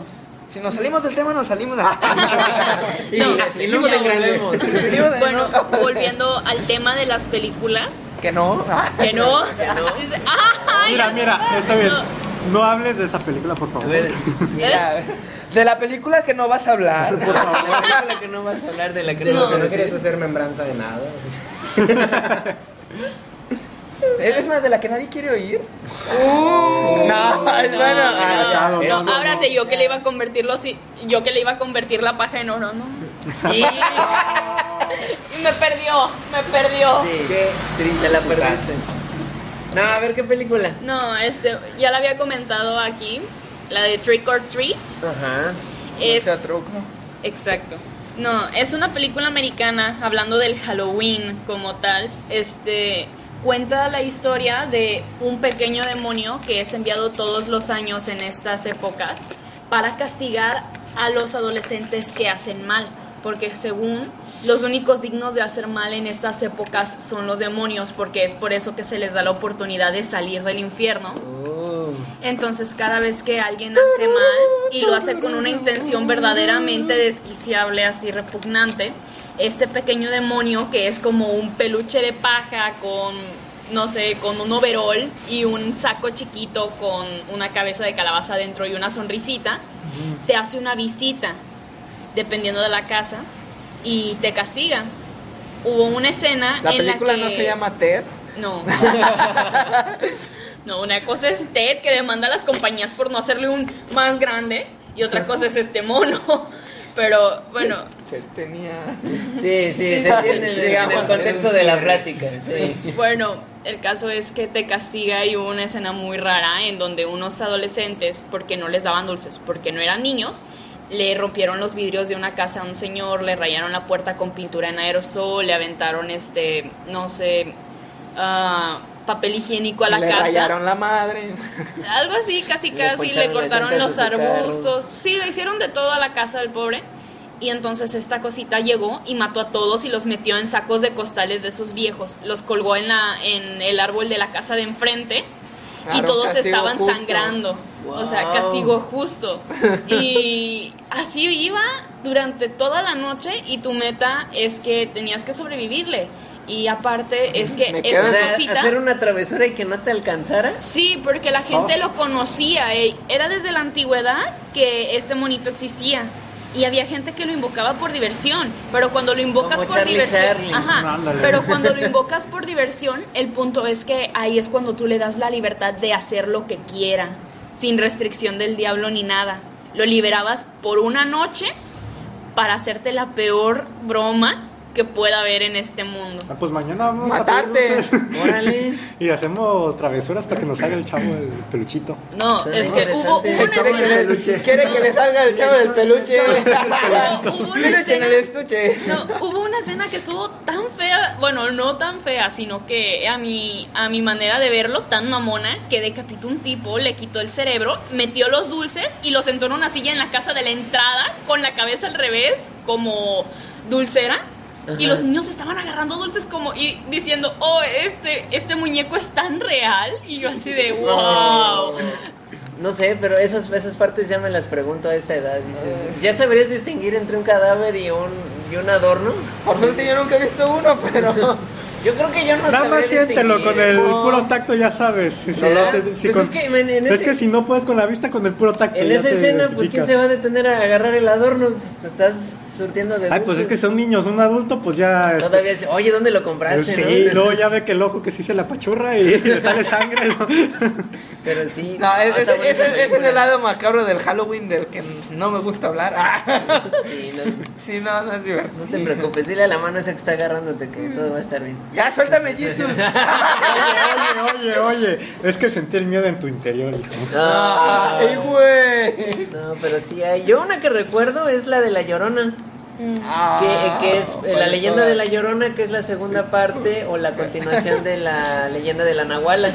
Si nos salimos del tema, nos salimos. *laughs* Y, No, y luego. Seguimos de- bueno, no. volviendo al tema de las películas, Que no. que no. *laughs* Mira, ya mira, está bien. No, No hables de esa película, por A favor. ver, Mira, de la película que no vas a hablar. por favor, de la que no vas a hablar, de la que no, quieres hacer membranza de nada. *laughs* ¿Es más de la que nadie quiere oír? Uh, no, es bueno. no, Ah, no, Eso no, no. ahora sí, yo que le iba a convertirlo así, yo que le iba a convertir la paja en oro, ¿no? Y, y me perdió, me perdió. Sí, Qué triste. la perdiste. No, a ver qué película. No, este, ya la había comentado aquí, la de Trick or Treat. Ajá. Es, truco. Exacto. No, es una película americana hablando del Halloween como tal. Este cuenta la historia de un pequeño demonio que es enviado todos los años en estas épocas para castigar a los adolescentes que hacen mal, porque según los únicos dignos de hacer mal en estas épocas son los demonios, porque es por eso que se les da la oportunidad de salir del infierno. Uh, Entonces cada vez que alguien hace mal y lo hace con una intención verdaderamente desquiciable, así repugnante, este pequeño demonio que es como un peluche de paja con, no sé, con un overol y un saco chiquito con una cabeza de calabaza dentro y una sonrisita, te hace una visita, dependiendo de la casa, y te castiga. Hubo una escena La en película la que... no se llama Ted. No. *laughs* No, una cosa es Ted que demanda a las compañías por no hacerle un más grande y otra cosa es este mono. Pero bueno, Se tenía. sí, sí, se entiende en digamos, el contexto de la plática. Sí. bueno, el caso es que te castiga y hubo una escena muy rara en donde unos adolescentes, porque no les daban dulces, porque no eran niños, le rompieron los vidrios de una casa a un señor, le rayaron la puerta con pintura en aerosol, le aventaron este, no sé, ah, papel higiénico a la le casa. rayaron la madre. Algo así, casi Le casi, le las cortaron los arbustos. Sí, le hicieron de todo a la casa del pobre. Y entonces esta cosita llegó y mató a todos y los metió en sacos de costales de sus viejos. Los colgó en, la, en el árbol de la casa de enfrente y todos estaban justo. sangrando. O sea, castigo justo. *laughs* Y así iba durante toda la noche y tu meta es que tenías que sobrevivirle. Y aparte es que Me esta quedo- O sea, cosita... hacer una travesura y que no te alcanzara. Sí, porque la gente Oh. lo conocía. eh, Era desde la antigüedad que este monito existía. Y había gente que lo invocaba por diversión. Pero cuando lo invocas Como por Charlie diversión. Charlie. Ajá. Pero cuando lo invocas por diversión, el punto es que ahí es cuando tú le das la libertad de hacer lo que quiera. Sin restricción del diablo ni nada. Lo liberabas por una noche para hacerte la peor broma que pueda haber en este mundo. Ah, pues mañana vamos Matarte. a pedir Órale. *laughs* Y hacemos travesuras para que nos salga el chavo el peluchito. No, es que hubo, hubo una Quiere que, escena. le, quiere que le salga el chavo del peluche. No, *laughs* hubo una escena- el estuche. No, hubo una escena que estuvo tan fea, bueno, no tan fea, sino que a mi, a mi manera de verlo, tan mamona, que decapitó un tipo, le quitó el cerebro, metió los dulces y lo sentó en una silla en la casa de la entrada, con la cabeza al revés, como dulcera. Y los niños estaban agarrando dulces como y diciendo, oh, este, este muñeco es tan real. Y yo así de, *laughs* wow. No sé, pero esas, esas partes ya me las pregunto a esta edad. Dices, ¿ya sabrías distinguir entre un cadáver y un, y un adorno? Por suerte yo nunca he visto uno, pero *laughs* Yo creo que yo no Nada más siéntelo, con el No. puro tacto ya sabes. Si solo se- si Pues con- es que, men, en es ese- que si no puedes con la vista, con el puro tacto En ya esa te escena, pues ¿quién se va a detener a agarrar el adorno? Te estás surtiendo de Ay, pues es que son niños, un adulto, pues ya. este, Todavía dice, oye, ¿dónde lo compraste? Sí, no? luego ya ve que el ojo que sí se la pachurra y *laughs* le sale sangre. ¿no? Pero sí. no, es- está ese, es el lado macabro del Halloween del que no me gusta hablar. Ah. Sí, no, *laughs* Sí, no, no es divertido. no te preocupes, dile a la mano esa que está agarrándote que todo va a estar bien. Ya, suéltame, Jesus. *laughs* Oye, oye, oye, es que sentí el miedo en tu interior, hijo. Ah, Ay, güey. no, pero sí hay. Yo una que recuerdo es la de La Llorona. Ah, que, que es eh, la leyenda de la Llorona, que es la segunda parte o la continuación de la leyenda de la Nahuala.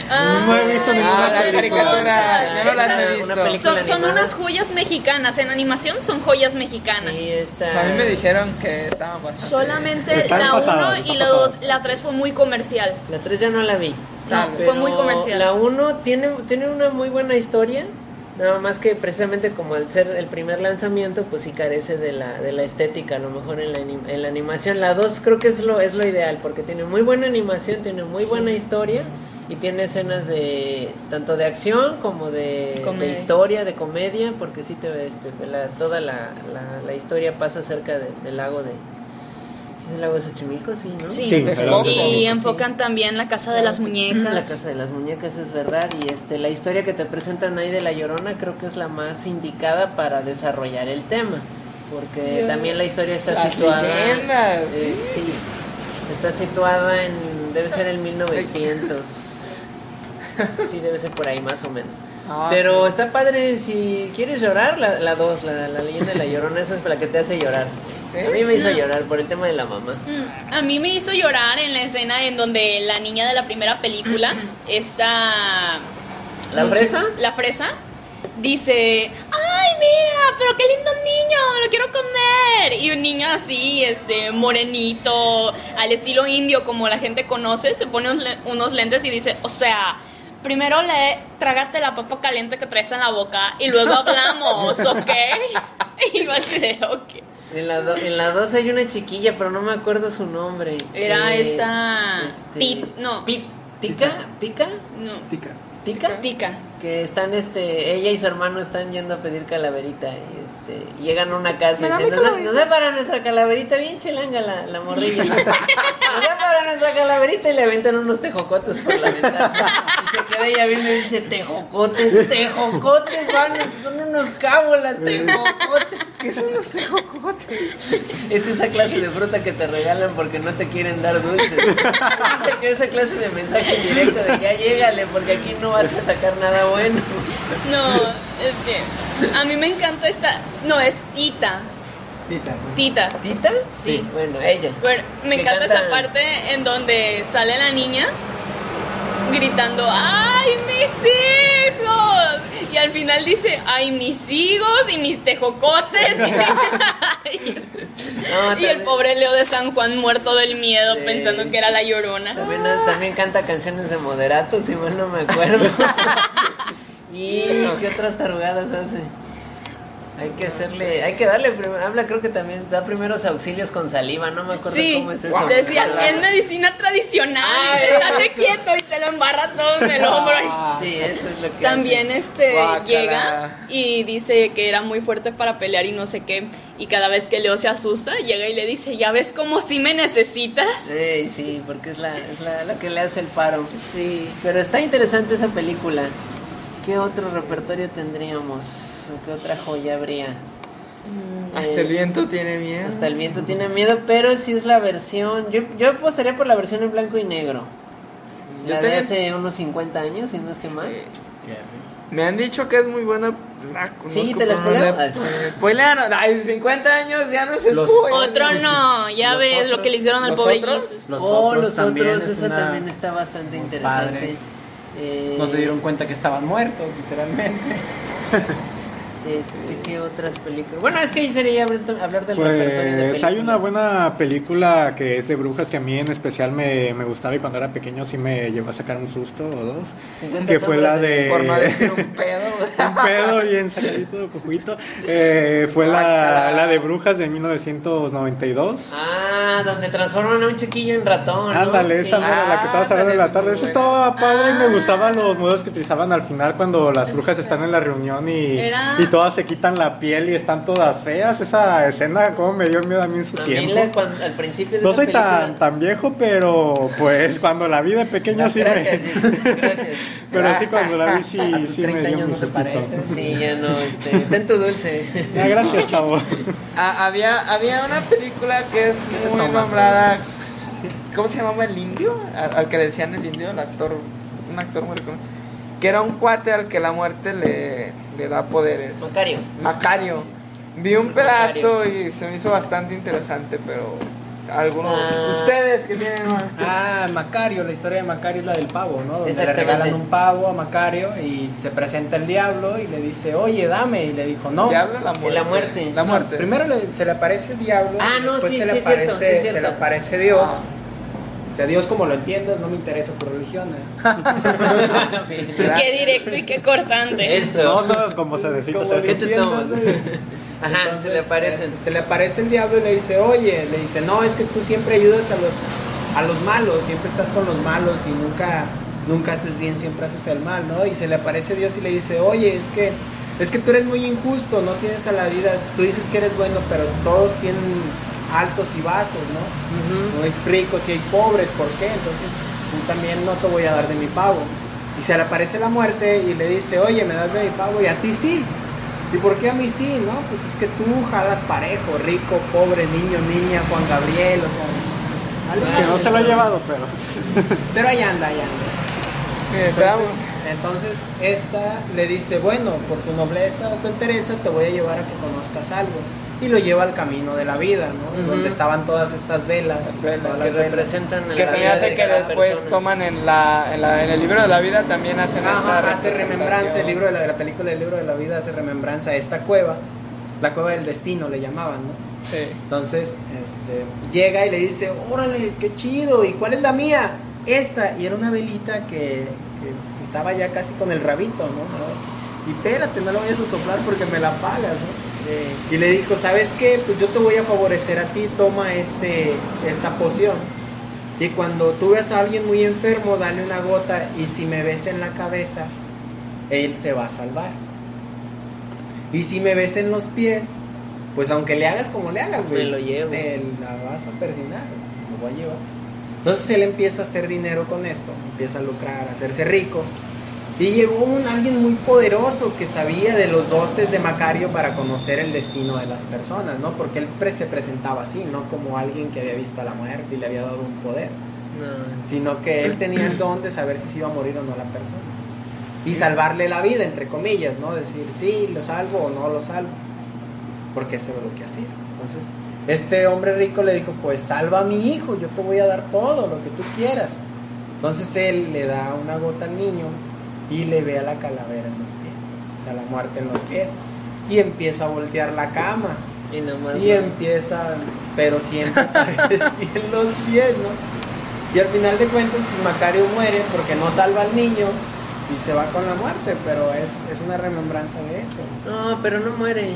No he visto ninguna Ah, caricatura. No las he Una visto. película Son, son unas joyas mexicanas, en animación son joyas mexicanas. Sí, está. O sea, a mí me dijeron que estaban bastante. Solamente la pasada, 1 está y la pasada. 2, la 3 fue muy comercial. La 3 ya no la vi. No, fue muy comercial. La 1 tiene, tiene una muy buena historia. Nada más que precisamente como al ser el primer lanzamiento, pues sí carece de la, de la estética, a lo mejor en la, en la animación. La 2 creo que es lo, es lo ideal, porque tiene muy buena animación, tiene muy buena historia y tiene escenas de tanto de acción como de, de historia, de comedia, porque sí te este, la- toda la, la, la historia pasa cerca de- del lago de... ¿sí ¿Es el lago de Xochimilco? Sí, ¿no? Sí, Sí, es el Coco. de- y Sí. enfocan también la casa de las muñecas. La casa de las muñecas es verdad y este la historia que te presentan ahí de la Llorona creo que es la más indicada para desarrollar el tema, porque también la historia está Las situada eh, sí, está situada en debe ser el 1900. *laughs* Sí, debe ser por ahí más o menos. Ah, Pero sí. está padre si quieres llorar la la dos, la, la leyenda de la Llorona, esa es la que te hace llorar. A mí me hizo llorar por el tema de la mamá. Mm, A mí me hizo llorar en la escena en donde la niña de la primera película, *clears throat* esta... ¿La fresa? La fresa, dice, ay, mira, pero qué lindo niño, lo quiero comer. Y un niño así, este, morenito, al estilo indio, como la gente conoce, se pone unos lentes y dice, o sea... Primero le trágate la papa caliente que traes en la boca y luego hablamos, *laughs* ¿ok? *laughs* Y yo así de, ok. En la, do- en la 2 hay una chiquilla, pero no me acuerdo su nombre. Era Eh, esta... este, Ti- no, Pi- ¿Tica? ¿Pica? no. Tica. ¿Tica? Pica. Que están, este, ella y su hermano están yendo a pedir calaverita y este, llegan a una casa y dicen, nos da, calaverita". nos da para nuestra calaverita, bien chelanga la, la morrilla. *laughs* nos da para nuestra calaverita y le aventan unos tejocotes por la ventana. Y se queda ella viendo y dice, tejocotes, tejocotes, van, son unos cábolas, tejocotes. ¿Qué son los tejocotes? Es esa clase de fruta que te regalan porque no te quieren dar dulces. Que esa clase de mensaje directo de ya llégale porque aquí no vas a sacar nada bueno. No, es que a mí me encanta esta. No, es Tita. Tita. ¿Tita? Sí. Bueno, ella. Bueno, me encanta canta- esa parte en donde sale la niña gritando, ¡ay, mis hijos! Y al final dice, ¡ay, mis hijos y mis tejocotes! *laughs* *laughs* No, y el pobre Leo de San Juan muerto del miedo Sí. pensando que era la llorona. También, también canta canciones de moderato, si mal no me acuerdo. *laughs* y qué otras tarugadas hace. Hay que hacerle, hay que darle, habla creo que también da primeros auxilios con saliva, no me acuerdo Sí, cómo es eso. decía, es medicina tradicional, Ah, estate quieto y te lo embarra todo en el hombro. Sí, eso es lo que También hace. este Guácala. llega y dice que era muy fuerte para pelear y no sé qué. Y cada vez que Leo se asusta, llega y le dice, ¿ya ves cómo si me necesitas? Sí, sí, porque es la, es la, la que le hace el paro. Sí. Pero está interesante esa película. ¿Qué otro repertorio tendríamos? ¿O ¿Qué otra joya habría? Hasta Eh, el viento tiene miedo. Hasta el viento tiene miedo, pero si es la versión. Yo, yo apostaría por la versión en blanco y negro. Yo La de tenía- hace unos 50 años, si no es que más. Me han dicho que es muy buena. La Sí, ¿te la spoileo? la- sí. Spoilearon. Ay, 50 años ya no se Los- spoiler. Otro no, ya Los ves lo otros- que le hicieron al los pobre otros- Jesus. Los oh, otros los también otros, es esa una- también está bastante interesante. Eh, No se dieron cuenta que estaban muertos, literalmente. *laughs* Este, ¿Qué otras películas? Bueno, es que ahí sería hablar del repertorio de Pues hay una películas. buena película que es de brujas que a mí en especial me, me gustaba y cuando era pequeño sí me llegó a sacar un susto o dos. 50 Que fue la de... Por no decir un *laughs* pedo. un pedo bien sacadito, cojito. Eh, fue la, Guácala. la de brujas de 1992. Ah, donde transforman a un chiquillo en ratón. ¿no? Ándale, esa era la que estabas hablando en la tarde. es Esa muy estaba padre y me Ah. gustaban los modos que utilizaban al final cuando las brujas están en la reunión y, y todas se quitan la piel y están todas feas. Esa escena como me dio miedo a mí en su A mí tiempo. la- cuando- al principio de No soy tan, película- tan viejo, pero pues cuando la vi de pequeño No, sí gracias, *laughs* me... Jesus, gracias. pero sí cuando la vi sí, sí me 30 dio años mi no. Sí, ya no, este, ten tu dulce. Ah, gracias, chavo. Ah, había, había una película que es muy tomas, nombrada. ¿Cómo se llamaba el indio? Al, al que le decían el indio, el actor. Un actor muy reconocido. Que era un cuate al que la muerte le, le da poderes. Macario. Macario. Vi un pedazo y se me hizo bastante interesante, pero. Algunos. Ah. Ustedes que tienen más. Ah, Macario, la historia de Macario es la del pavo, ¿no? Donde le regalan un pavo a Macario y se presenta el diablo y le dice, oye, dame. Y le dijo, no. Diablo, la muerte. la muerte. La muerte. Primero le- se le aparece el diablo, Ah, no, después sí, se, le sí, es cierto, aparece, sí, se le aparece Dios. O sea, Dios como lo entiendas, no me interesa tu religión. ¿eh? *laughs* Qué directo y qué cortante. Eso. No, no, como se necesita Como. ¿Qué te tomas? *laughs* Ajá, Entonces, se le aparecen. eh, se le aparece el diablo y le dice, oye, le dice, no, es que tú siempre ayudas a los, a los malos, siempre estás con los malos y nunca, nunca haces bien, siempre haces el mal, ¿no? Y se le aparece Dios y le dice, oye, es que, es que tú eres muy injusto, no tienes a la vida, tú dices que eres bueno, pero todos tienen altos y bajos, ¿no? No hay ricos y hay pobres, ¿por qué? Entonces tú también no te voy a dar de mi pavo. Y se le aparece la muerte y le dice, oye, me das de mi pavo y a ti sí. ¿Y por qué a mí sí, no? Pues es que tú jalas parejo, rico, pobre, niño, niña, Juan Gabriel, o sea. algo Que no se lo he llevado, pero. *laughs* Pero ahí anda, ahí anda. Entonces, entonces esta le dice, bueno, por tu nobleza o tu entereza te voy a llevar a que conozcas algo. Y lo lleva al camino de la vida, ¿no? Donde estaban todas estas velas. Las velas, todas Que las velas. representan Que la se me hace de que después persona. toman en, la, en, la, en el libro de la vida también hacen esa Ajá, hace remembranza, el libro de la, película del libro de la vida hace remembranza a esta cueva, la cueva del destino le llamaban, ¿no? Sí. Entonces, este, llega y le dice, órale, qué chido, ¿y cuál es la mía? Esta, y era una velita que, que, pues, estaba ya casi con el rabito, ¿no? Y espérate, no la vayas a soplar porque me la pagas, ¿no? Sí. Y le dijo, ¿sabes qué? Pues yo te voy a favorecer a ti, toma este, esta poción. Y cuando tú veas a alguien muy enfermo, dale una gota y si me ves en la cabeza, él se va a salvar. Y si me ves en los pies, pues aunque le hagas como le hagas, güey, Me lo llevo. te la vas a persinar, lo voy a llevar. Entonces él empieza a hacer dinero con esto, empieza a lucrar, a hacerse rico. Y llegó un alguien muy poderoso que sabía de los dotes de Macario para conocer el destino de las personas, ¿no? Porque él pre- se presentaba así, no como alguien que había visto a la muerte y le había dado un poder, No. sino que él tenía el don de saber si se iba a morir o no la persona. Y salvarle la vida, entre comillas, ¿no? Decir, sí, lo salvo o no lo salvo. Porque eso era lo que hacía. Entonces, este hombre rico le dijo, pues salva a mi hijo, yo te voy a dar todo lo que tú quieras. Entonces él le da una gota al niño y le ve a la calavera en los pies, o sea, la muerte en los pies. Y empieza a voltear la cama. Y nomás. Y empieza, pero siempre *laughs* aparece en los pies, ¿no? Y al final de cuentas, pues Macario muere porque no salva al niño y se va con la muerte, pero es, es una remembranza de eso. No, pero no muere.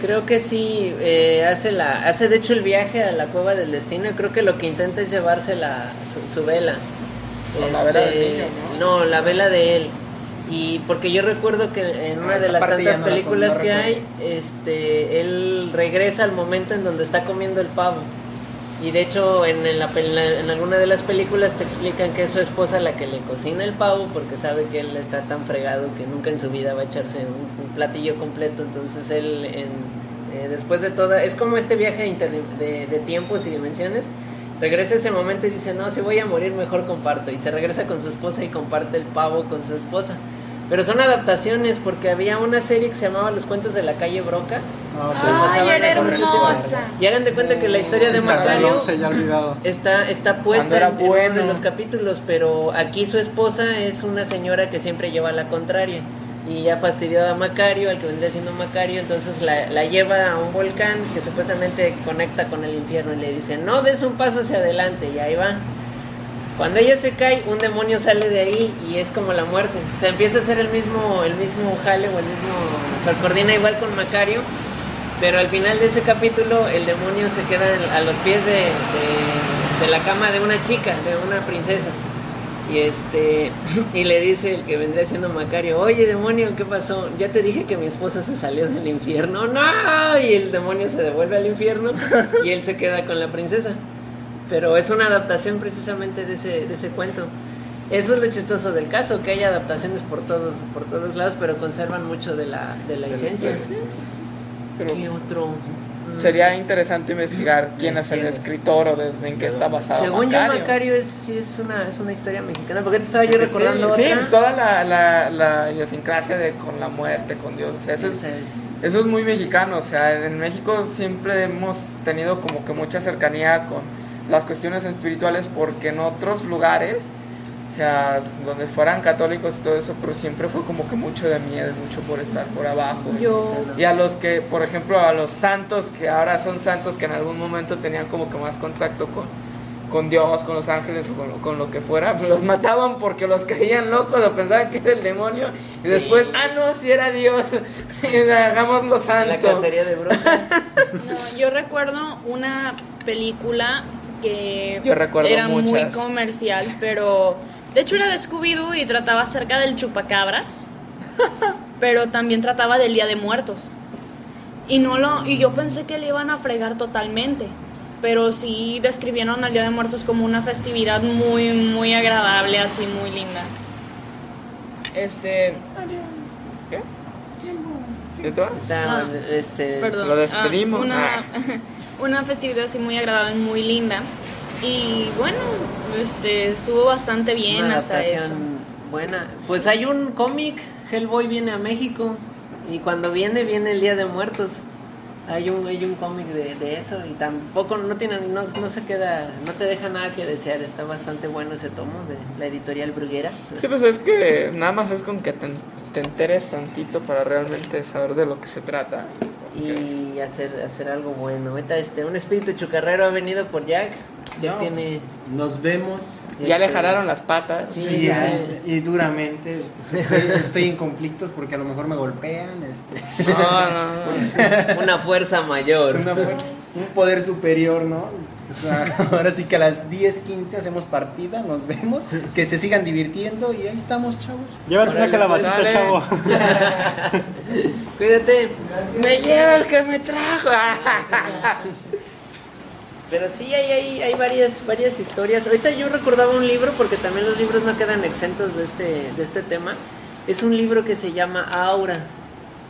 Creo que sí eh, hace la hace de hecho el viaje a la cueva del destino y creo que lo que intenta es llevarse la su, su vela. La vela del Este, niño, ¿no? no, la vela de él. Y porque yo recuerdo que en Ah, una de esa las tantas no la- películas no que hay, este él regresa al momento en donde está comiendo el pavo. Y de hecho en, en la, pel- en alguna de las películas te explican que es su esposa la que le cocina el pavo porque sabe que él está tan fregado que nunca en su vida va a echarse un, un platillo completo. Entonces él, en- eh, después de toda, es como este viaje de, de tiempos y dimensiones. Regresa a ese momento y dice, no, si voy a morir mejor comparto. Y se regresa con su esposa y comparte el pavo con su esposa. Pero son adaptaciones porque había una serie que se llamaba Los Cuentos de la Calle Broca. No, Sí, Ay, pasaban era hermosa. Y hagan de cuenta que la historia de Macario se ya olvidado. está, está puesta era en, en uno bueno. de los capítulos, pero aquí su esposa es una señora que siempre lleva la contraria. Y ya fastidió a Macario, al que vendría siendo Macario, entonces la, lleva a un volcán que supuestamente conecta con el infierno y le dice, no des un paso hacia adelante, y ahí va. Cuando ella se cae, un demonio sale de ahí y es como la muerte. O sea, empieza a ser el mismo, el mismo jale o el mismo... Se coordina igual con Macario, pero al final de ese capítulo el demonio se queda a los pies de la cama de una chica, de una princesa. Y este y le dice el que vendría siendo Macario, oye demonio, ¿qué pasó? Ya te dije que mi esposa se salió del infierno. ¡No! Y el demonio se devuelve al infierno y él se queda con la princesa. Pero es una adaptación precisamente de ese, de ese cuento. Eso es lo chistoso del caso, que hay adaptaciones por todos, por todos lados, pero conservan mucho de la, de la esencia. ¿Qué otro? Sería interesante investigar quién es el escritor o de, en qué está basado. Según Macario. yo, Macario es, sí es, una, es una historia mexicana. Porque te estaba yo Porque recordando sí, pues toda la, la, la idiosincrasia de con la muerte, con Dios. O sea, eso, es- eso es muy mexicano. O sea, en México siempre hemos tenido como que mucha cercanía con las cuestiones espirituales porque en otros lugares, o sea, donde fueran católicos y todo eso, pero siempre fue como que mucho de miedo, mucho por estar por abajo. Yo, Y a los que, por ejemplo, a los santos que ahora son santos que en algún momento tenían como que más contacto con, con Dios, con los ángeles o con, lo- con lo que fuera, pues los mataban porque los creían locos o pensaban que era el demonio y después, ah, no, si era Dios, *laughs* hagámoslo santo. La cacería de brujas. *laughs* no, yo recuerdo una película que Yo recuerdo era muy comercial, pero de hecho era de Scooby-Doo y trataba acerca del chupacabras, *laughs* pero también trataba del Día de Muertos. Y, no lo, y yo pensé que le iban a fregar totalmente, pero sí describieron al Día de Muertos como una festividad muy, muy agradable, así muy linda. Este, ¿Y tú? Está, Ah. este, Perdón. Lo despedimos. Ah, una, Ah. *laughs* una festividad así muy agradable, muy linda. Y bueno, este, estuvo bastante bien una hasta eso. buena. Pues hay un cómic, Hellboy viene a México y cuando viene viene el Día de Muertos. Hay un hay un cómic de, de eso y tampoco no tiene no, no se queda no te deja nada que desear. Está bastante bueno ese tomo de la editorial Bruguera. Sí, pues es que nada más es con que te, te enteres tantito para realmente saber de lo que se trata. Y hacer hacer algo bueno. Ahorita este un espíritu chucarrero ha venido por Jack. Ya No, tiene pues, nos vemos. Ya le jalaron las patas. Sí, y, sí, sí. y duramente estoy, estoy en conflictos porque a lo mejor me golpean. Este, No, no, no. *laughs* una fuerza mayor. una fuer- un poder superior, ¿no? O *laughs* sea, ahora sí que a las 10, 15 hacemos partida, nos vemos, que se sigan divirtiendo y ahí estamos, chavos. Llévate una calabacita, pues, dale. chavo. *laughs* Cuídate. Me lleva el que me trajo. *laughs* Pero sí hay, hay, hay varias, varias historias. Ahorita yo recordaba un libro, porque también los libros no quedan exentos de este, de este tema. Es un libro que se llama Aura.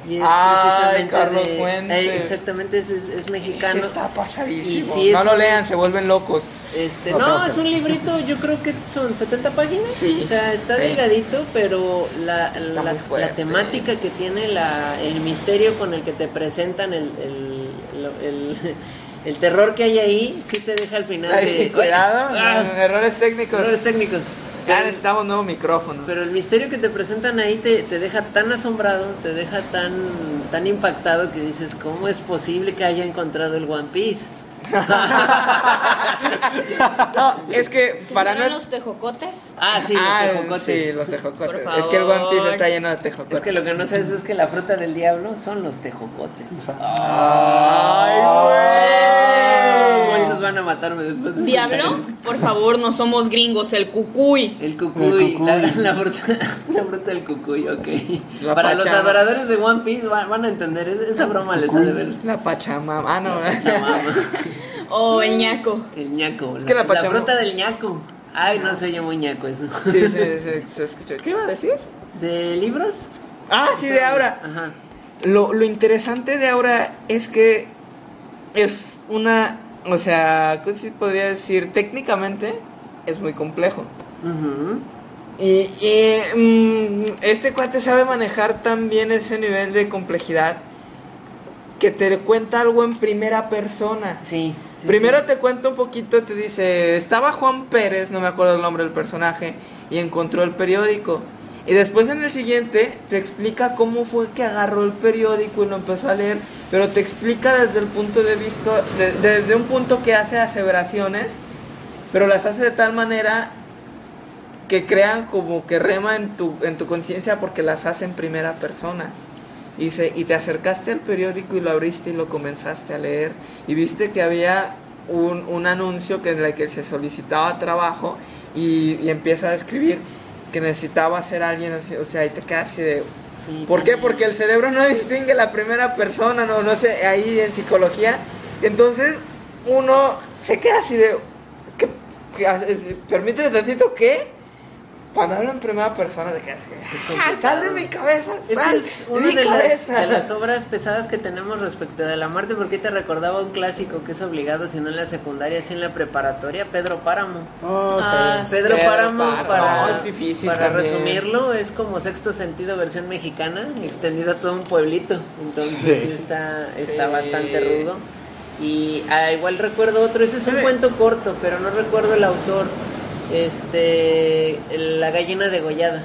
Y es Ay, Carlos Fuentes. eh, exactamente, es, es, es mexicano. Ese está pasadísimo. Y sí es no lo un- lean, se vuelven locos. Este, No, es un librito, yo creo que son 70 páginas. Sí, O sea, está sí. delgadito, pero la, la, temática que tiene, la, el misterio con el que te presentan el, el, el, *laughs* el terror que hay ahí sí te deja al final Ay, de... cuidado, *laughs* Ah, errores técnicos. errores técnicos. Ya Pero- necesitamos nuevo micrófono. Pero el misterio que te presentan ahí te, te deja tan asombrado, te deja tan, tan impactado que dices, ¿cómo es posible que haya encontrado el One Piece? *laughs* No, es que para no ¿Vieron es- los tejocotes? Ah, sí, los Ah, tejocotes. sí, los tejocotes. Por Es que el One Piece está lleno de tejocotes. Es que lo que no sabes es que la fruta del diablo son los tejocotes. Ay, güey. Muchos van a matarme después de Diablo, por favor, no somos gringos, el cucuy. El cucuy, El cucuy. La, la fruta, *laughs* la fruta del cucuy, ok. La Para los pachama. adoradores de One Piece van, van a entender, es- esa broma les ha de ver. La Pachamama. Ah, no, ¿verdad? Chamama. *laughs* O el ñaco. El ñaco. Es que la pachama- fruta del ñaco. Ay, no soy yo muy ñaco eso. Sí, sí, sí, *laughs* se escuchó. ¿Qué iba a decir? ¿De libros? Ah, sí, de Aura. Ajá. Lo, lo interesante de Aura es que es una, o sea, ¿cómo se podría decir? Técnicamente es muy complejo. Ujú. Y, y, mm, este cuate sabe manejar tan bien ese nivel de complejidad que te cuenta algo en primera persona. Sí. sí, Primero sí. te cuenta un poquito, te dice, estaba Juan Pérez, no me acuerdo el nombre del personaje, y encontró el periódico. Y después en el siguiente te explica cómo fue que agarró el periódico y lo empezó a leer, pero te explica desde el punto de vista, de- desde un punto que hace aseveraciones, pero las hace de tal manera que crean como que rema en tu, en tu conciencia porque las hace en primera persona. Y, dice, y te acercaste al periódico y lo abriste y lo comenzaste a leer y viste que había un, un anuncio que en el que se solicitaba trabajo y empieza a escribir que necesitaba ser alguien así, o sea, y te quedas así de... Sí, ¿Por qué? Porque el cerebro no distingue la primera persona, no, no sé, ahí en psicología. Entonces uno se queda así de... ¿qué, qué? Permíteme tantito que... Cuando hablo en primera persona de que así, "Ah, *laughs* sal de mi cabeza, sal es de una mi de las, cabeza. de las obras pesadas que tenemos respecto de la muerte, porque te recordaba un clásico que es obligado, si no en la secundaria, si en la preparatoria, Pedro Páramo. Oh, sí. Ah, Pedro Pedro Páramo, Páramo, para, es difícil para también. resumirlo, es como sexto sentido versión mexicana, extendido a todo un pueblito. Entonces sí, Sí. está, está Sí. bastante rudo. Y ah, igual recuerdo otro, ese es un Sí. cuento corto, pero no recuerdo el autor. Este, La gallina degollada.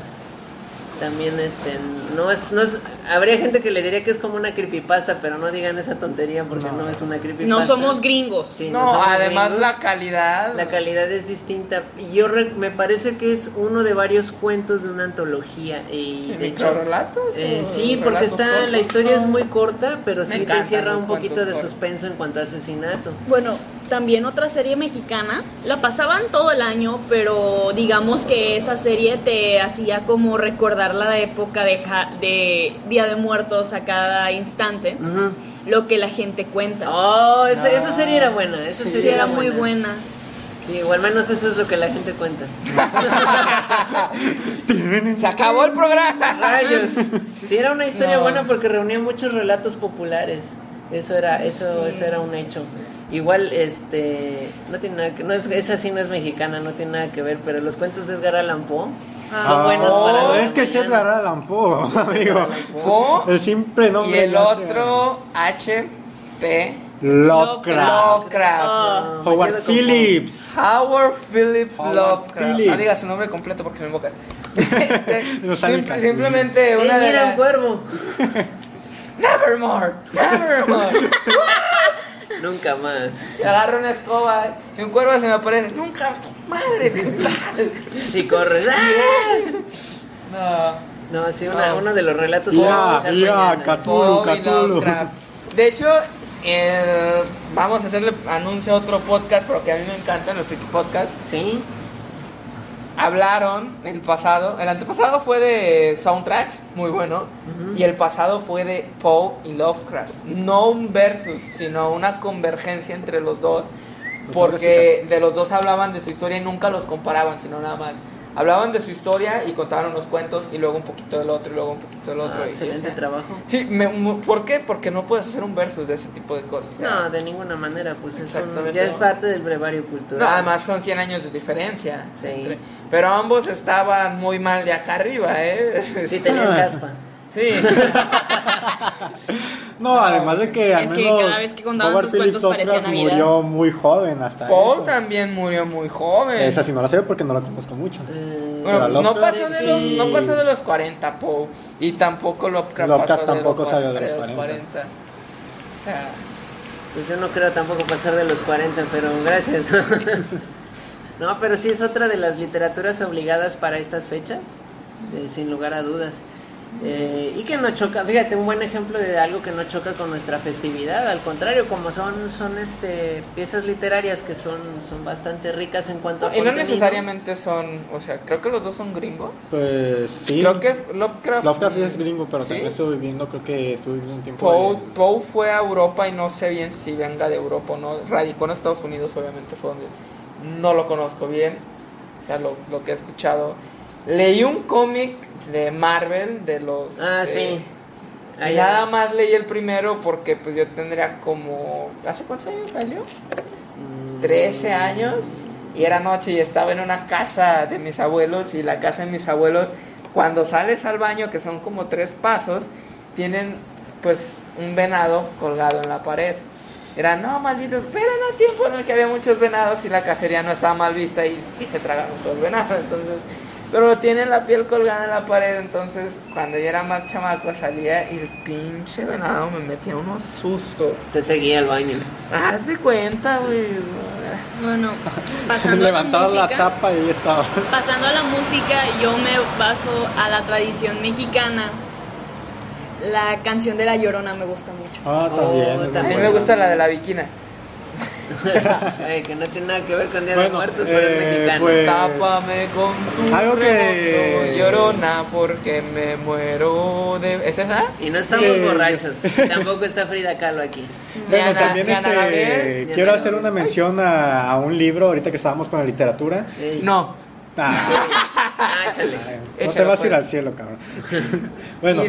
También este, no es, no es, habría gente que le diría que es como una creepypasta, pero no digan esa tontería porque no, es una creepypasta. No somos gringos. Sí, no, somos además gringos. la calidad. La calidad es distinta. Y yo re- me parece que es uno de varios cuentos de una antología. Y Sí, de hecho, ¿microrelatos eh, sí, porque relatos está cortos? la historia es muy corta, pero sí te encierra un poquito de cortos. suspenso en cuanto a asesinato. Bueno, también otra serie mexicana, la pasaban todo el año, pero digamos que esa serie te hacía como recordar la época de, de Día de Muertos a cada instante, Ujú. lo que la gente cuenta. Oh, esa, esa serie era buena. Esa Sí, serie era muy buena. Sí, o al menos eso es lo que la gente cuenta. *laughs* Se acabó el programa. Rayos. Sí, era una historia No. buena porque reunía muchos relatos populares. Eso era, eso, eso era un hecho. Igual, este, no tiene nada que, no es, esa sí no es mexicana, no tiene nada que ver, pero los cuentos de Edgar Allan Poe son Ah, buenos oh, para la es que es mañana. Edgar Allan Poe, amigo. Po El simple y nombre. el lo hace- otro H P Lovecraft. Howard Phillips. Howard Philip Howard Lovecraft. Phillips. No digas su nombre completo porque me invocas. *laughs* Este, No el simple- simplemente Poe. una ¡Eh, de mira un las... cuervo! *laughs* Nevermore, Nevermore. *laughs* Nunca más. Y agarro una escoba y un cuervo se me aparece. Nunca, madre. Si *laughs* corres. ¡ah! no. No, sí, una, uno de los relatos Ya, para escuchar ya, mañana. Cat- Poe Cthulhu, y Cthulhu. Lovecraft. De hecho, el- vamos a hacerle anuncio a otro podcast, porque a mí me encantan los Freaky Podcast. Sí, Hablaron el pasado, el antepasado fue de soundtracks, muy bueno, y el pasado fue de Poe y Lovecraft. No un versus, sino una convergencia entre los dos, porque de los dos hablaban de su historia y nunca los comparaban, sino nada más. Hablaban de su historia y contaban unos cuentos y luego un poquito del otro y luego un poquito del otro. Ah, y excelente está. trabajo. Sí, me- ¿por qué? Porque no puedes hacer un versus de ese tipo de cosas. No, de ninguna manera, pues es un- ya es parte del brevario cultural. No, además son 100 años de diferencia. Sí. entre- pero ambos estaban muy mal de acá arriba, ¿eh? Sí, tenían *laughs* caspa. Sí. *laughs* No, además de que al Es que menos cada vez que contaban sus Phillips cuentos parecía Navidad. murió muy joven hasta Paul eso. también murió muy joven. Esa sí no la sé porque no la conozco mucho. Eh, Bueno, Pero no pasó, de los, sí. no pasó de los 40, Poe. Y tampoco Lovecraft, Lovecraft pasó tampoco de salió los, de los 40. 40. O sea, Pues yo no creo tampoco pasar de los 40, pero gracias. *laughs* no, pero sí es otra de las literaturas obligadas para estas fechas, eh, sin lugar a dudas. Eh, y que no choca, fíjate, un buen ejemplo de algo que no choca con nuestra festividad, al contrario, como son son este piezas literarias que son son bastante ricas en cuanto a y no necesariamente son, o sea, creo que los dos son gringos. Pues sí. Creo que Lovecraft, Lovecraft es gringo, pero ¿Sí? también estuve viviendo, creo que estuve viviendo un tiempo. Poe, de- Poe fue a Europa y no sé bien si venga de Europa o no. Radicó en Estados Unidos, obviamente fue donde no lo conozco bien. O sea, lo, lo que he escuchado. Leí un cómic de Marvel de los. Ah, de- sí. Y nada más leí el primero porque pues yo tendría como... ¿Hace cuántos años salió? Mm, 13 años. Y era noche y estaba en una casa de mis abuelos y la casa de mis abuelos, cuando sales al baño, que son como tres pasos, tienen pues un venado colgado en la pared. Era, no, maldito, pero en el tiempo en el que había muchos venados y la cacería no estaba mal vista y sí se tragaron todo el venado, *laughs* entonces... Pero tienen la piel colgada en la pared, entonces cuando yo era más chamaco salía y el pinche venado me metía unos sustos. Te seguía al baño. Haz de cuenta, güey. Bueno, *laughs* pasando a la tapa y ahí estaba. Pasando a la música, yo me baso a la tradición mexicana. La canción de La Llorona me gusta mucho. Ah, también. Oh, muy A mí también. me gusta la de la viquina. *laughs* Ay, que no tiene nada que ver con Día de Bueno, Muertos, pero es eh, mexicano. pues- Tápame con tu Algo que- rebozo, llorona, porque me muero de... ¿Es esa? Y no estamos Sí. borrachos. *laughs* Tampoco está Frida Kahlo aquí. Bueno, Ana- también este, Gabriel. Quiero hacer una mención a, a un libro, ahorita que estábamos con la literatura. Ey. No. Ah, *laughs* Ah, no te vas a ir pues. al cielo, cabrón. bueno.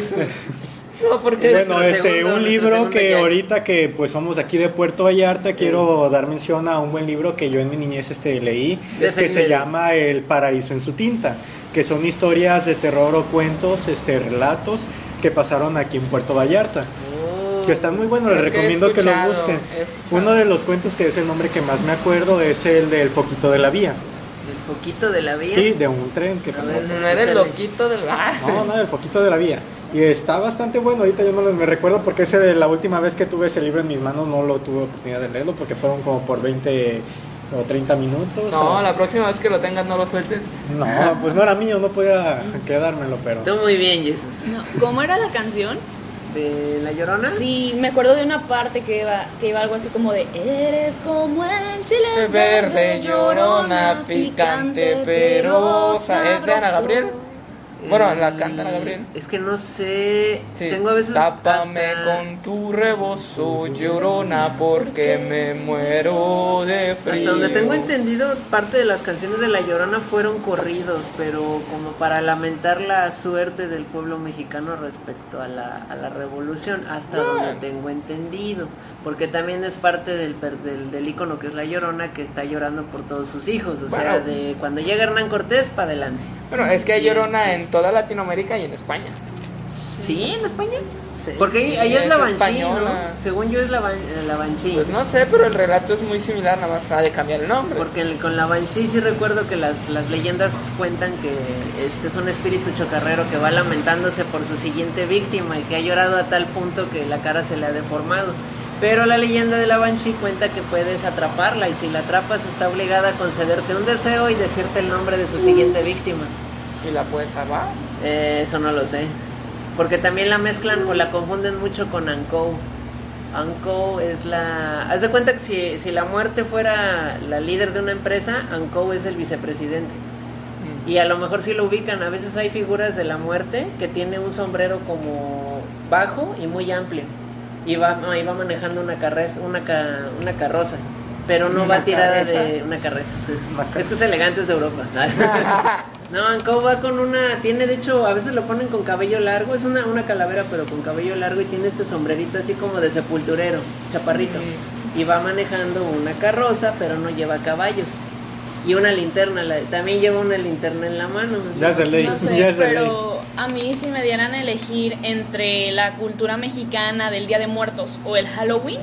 No, porque... bueno, este, segundo- un libro que ya. ahorita que pues somos aquí de Puerto Vallarta, quiero dar mención a un buen libro que yo en mi niñez este, leí, que se llama El paraíso en su tinta, que son historias de terror o cuentos, este, relatos que pasaron aquí en Puerto Vallarta. Oh. que están muy buenos, les recomiendo que lo busquen. Uno de los cuentos que es el nombre que más me acuerdo es el del foquito de la vía. El poquito de la vida. Sí, de un tren que A pasó. ver. No eres loquito del... Ah. No, no, el foquito de la vía. Y está bastante bueno, ahorita yo no lo me recuerdo porque ese de la última vez que tuve ese libro en mis manos no lo tuve oportunidad de leerlo porque fueron como por 20 o 30 minutos. No, o- la próxima vez que lo tengas no lo sueltes. No, pues no era mío, no podía quedármelo, pero... Tú muy bien, Jesús. No, ¿Cómo era la canción? ¿De La Llorona? Sí, me acuerdo de una parte que iba, que iba algo así como de Eres como el chile Verde, llorona, picante, pero... Es de Ana. Gabriel. Bueno, la Eh, canta Ana Gabriel. Es que no sé. Sí. Tengo a veces. Tápame hasta- con tu rebozo, llorona, porque me muero de frío. Hasta donde tengo entendido, parte de las canciones de La Llorona fueron corridos, pero como para lamentar la suerte del pueblo mexicano respecto a la, a la revolución, hasta donde tengo entendido. Porque también es parte del, del, del ícono que es La Llorona, que está llorando por todos sus hijos. O sea, de cuando llega Hernán Cortés, para adelante. Bueno, es que hay llorona este- en toda Latinoamérica y en España. ¿Sí? ¿En España? Sí, Porque ahí, sí, ahí es la Banshee, ¿no? Según yo es la, Ban- eh, la Banshee. Pues no sé, pero el relato es muy similar, nada más ha de cambiar el nombre. Porque el- con la Banshee sí recuerdo que las, las leyendas cuentan que este es un espíritu chocarrero que va lamentándose por su siguiente víctima y que ha llorado a tal punto que la cara se le ha deformado. Pero la leyenda de la Banshee cuenta que puedes atraparla y si la atrapas está obligada a concederte un deseo y decirte el nombre de su siguiente víctima. ¿Y la puedes salvar? Eh, eso no lo sé. Porque también la mezclan o la confunden mucho con Ankou. Ankou es la... Haz de cuenta que si, si la muerte fuera la líder de una empresa, Ankou es el vicepresidente. Y a lo mejor sí lo ubican. A veces hay figuras de la muerte que tiene un sombrero como bajo y muy amplio. Y va, y va manejando una, carreza, una, ca- una carroza. Pero no ¿Una va tirada de una carreza. *laughs* Es que es elegante, es de Europa. *laughs* No, Ankou va con una, tiene de hecho, a veces lo ponen con cabello largo, es una, una calavera pero con cabello largo y tiene este sombrerito así como de sepulturero, chaparrito. Y va manejando una carroza pero no lleva caballos. Y una linterna, la- también lleva una linterna en la mano. Ya se No sé, ya pero A mí si me dieran a elegir entre la cultura mexicana del Día de Muertos o el Halloween,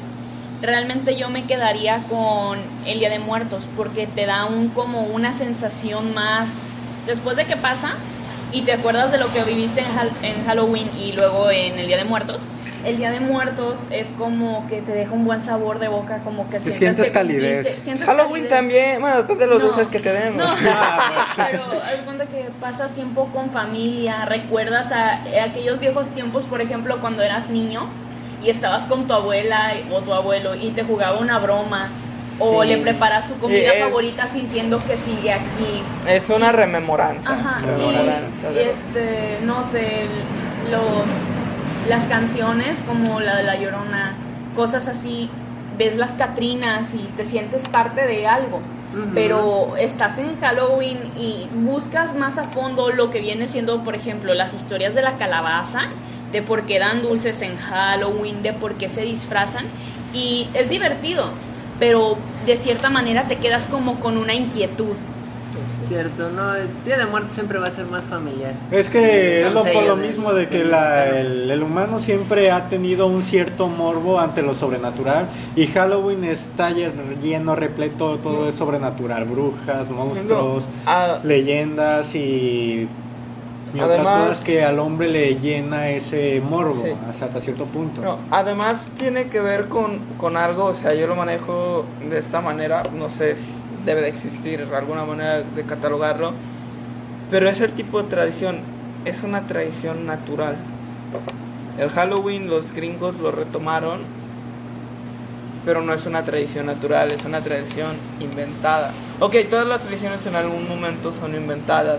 realmente yo me quedaría con el Día de Muertos porque te da un como una sensación más después de que pasa y te acuerdas de lo que viviste en, Hal- en Halloween y luego en el Día de Muertos. El Día de Muertos es como que te deja un buen sabor de boca, como que Te sientes sientes que calidez. cumpliste- sientes Halloween calidez. también, bueno, después de los No, dulces que te den. No, Ah, *laughs* pero haz cuenta que pasas tiempo con familia, recuerdas a, a aquellos viejos tiempos, por ejemplo, cuando eras niño y estabas con tu abuela o tu abuelo y te jugaba una broma o Sí. le preparas su comida es- favorita sintiendo que sigue aquí. Es una rememoranza. Ajá, Rememoranza y, este, no sé, los, las canciones como la de La Llorona, cosas así, ves las Catrinas y te sientes parte de algo. Pero estás en Halloween y buscas más a fondo lo que viene siendo, por ejemplo, las historias de la calabaza, de por qué dan dulces en Halloween, de por qué se disfrazan. Y es divertido, pero de cierta manera te quedas como con una inquietud. Cierto, no, el Día de Muertos siempre va a ser más familiar. Es que es lo, por mismo de que la- el, el humano siempre ha tenido un cierto morbo ante lo sobrenatural y Halloween está lle- lleno, repleto, todo es sobrenatural, brujas, monstruos, Ah, leyendas y, y otras Además- cosas que al hombre le llena ese morbo Sí. hasta cierto punto. No, además tiene que ver con, con algo, o sea, yo lo manejo de esta manera, no sé si debe de existir alguna manera de catalogarlo, pero es el tipo de tradición, es una tradición natural. El Halloween los gringos lo retomaron, pero no es una tradición natural, es una tradición inventada. Ok, todas las tradiciones en algún momento son inventadas,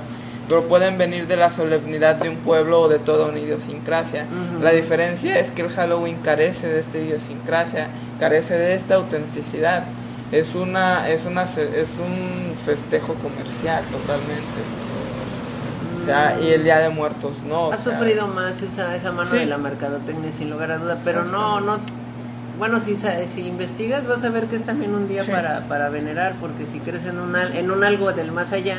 pero pueden venir de la solemnidad de un pueblo o de toda una idiosincrasia. Ujú. La diferencia es que el Halloween carece de esta idiosincrasia, carece de esta autenticidad. Es una es una es un festejo comercial totalmente. O sea, y el Día de Muertos no. Ha sea, sufrido más esa, esa mano Sí. de la mercadotecnia sin lugar a duda, pero no, no, bueno, si, si investigas vas a ver que es también un día Sí. para, para venerar, porque si crees en un, en un algo del más allá,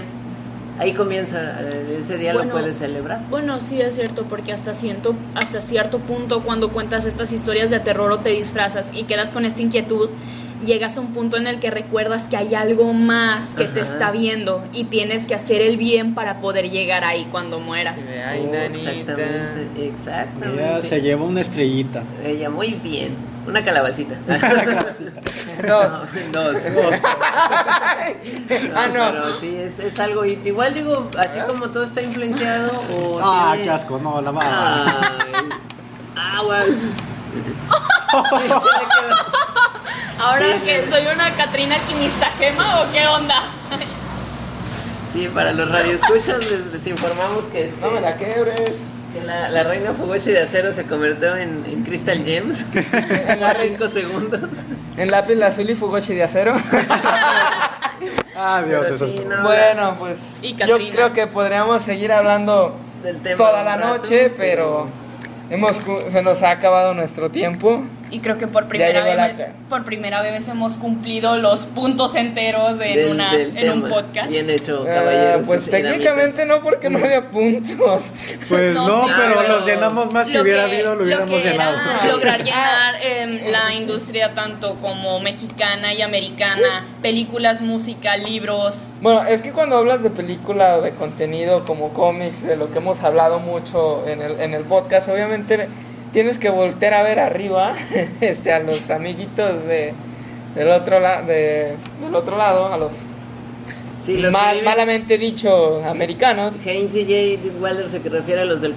ahí comienza, eh, ese día Bueno, lo puedes celebrar. Bueno, sí es cierto, porque hasta cierto, hasta cierto punto cuando cuentas estas historias de terror o te disfrazas y quedas con esta inquietud, llegas a un punto en el que recuerdas que hay algo más que te está viendo y tienes que hacer el bien para poder llegar ahí cuando mueras. de, Ay, Oh, nanita. Exactamente, exactamente. Ella se lleva una estrellita. Ella, muy bien. *laughs* Una calabacita. Dos. *laughs* No, dos. *laughs* ah, no. Pero sí, es, es algo. y- Igual digo, así como todo está influenciado. O Ah, tiene- qué asco, no, la va. Ay, aguas. Ahora Sí, que soy una Catrina alquimista gema o qué onda? Sí, para los radioescuchas les, les informamos que, este, No me la quebres. Que la, la reina Fugoshi de acero se convirtió en, en Crystal Gems *laughs* en la los reina- 5 segundos. En lápiz azul y Fugoshi de acero. *laughs* Ah, Dios, Pero eso sí, es- no, bueno, pues yo creo que podríamos seguir hablando Del tema toda la rato, noche, pero hemos cu- se nos ha acabado nuestro tiempo. Y creo que por primera, vez, por primera vez hemos cumplido los puntos enteros en, del- una, del en un podcast. Bien hecho, Eh, caballeros. pues técnicamente no porque no había puntos. *laughs* Pues No, no, sí, pero pero los llenamos más si Lo hubiera que- habido, lo hubiéramos que era llenado. *laughs* lograr Ah. llenar em, la industria tanto como mexicana y americana, películas, música, libros. Bueno, es que cuando hablas de película o de contenido como cómics, de lo que hemos hablado mucho en el, en el podcast, obviamente tienes que voltear a ver arriba *laughs* este, a los amiguitos de, del, otro la- de- del otro lado, a los, Sí, los mal- viven- malamente dicho americanos. Haynes y J. Waller se refiere a los del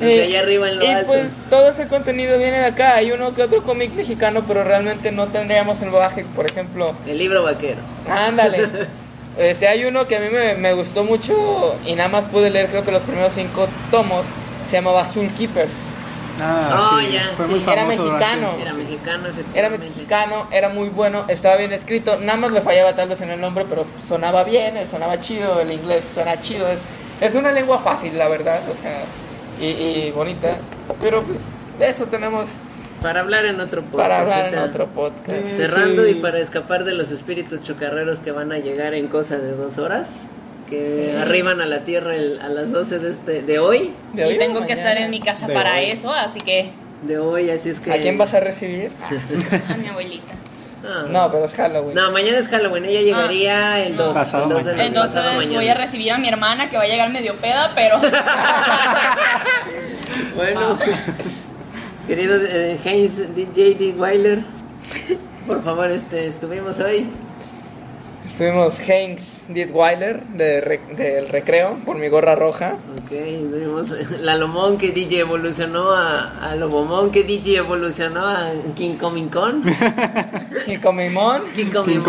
Eh, *laughs* allá arriba en lo y alto. pues todo ese contenido viene de acá. Hay uno que otro cómic mexicano, pero realmente no tendríamos el bagaje, por ejemplo. El libro vaquero. Ándale. *laughs* Este, hay uno que a mí me, me gustó mucho y nada más pude leer creo que los primeros cinco tomos. Se llamaba Soul Keepers. Ah, Oh, sí, ya, fue sí. muy Era mexicano. durante- Era mexicano, Era mexicano, era muy bueno, estaba bien escrito. Nada más le fallaba tal vez en el nombre, pero sonaba bien, eh, sonaba chido, el inglés suena chido. Es, es una lengua fácil, la verdad, o sea, y, y bonita. Pero pues de eso tenemos Para hablar en otro podcast. para hablar en otro podcast. Sí. Cerrando y para escapar de los espíritus chocarreros que van a llegar en cosa de dos horas. que Sí. arriban a la Tierra el- a las 12 de, este, de hoy. ¿De hoy y tengo que mañana? estar en mi casa De para hoy. eso, así que De hoy, así es que... ¿A quién vas a recibir? *laughs* a mi abuelita. Ah. No, pero es Halloween. No, mañana es Halloween, ella llegaría el 2. Pasado mañana. Entonces voy a recibir a mi hermana que va a llegar medio peda, pero *laughs* Bueno, querido eh, Heinz DJ Digweiler, *laughs* por favor, este, estuvimos hoy. Estuvimos Hanks Dietweiler de re- del recreo por mi gorra roja. Ok, estuvimos *laughs* la Lomón que DJ evolucionó a, a Lobomón que DJ evolucionó a King Coming Con. *laughs* King Coming King Coming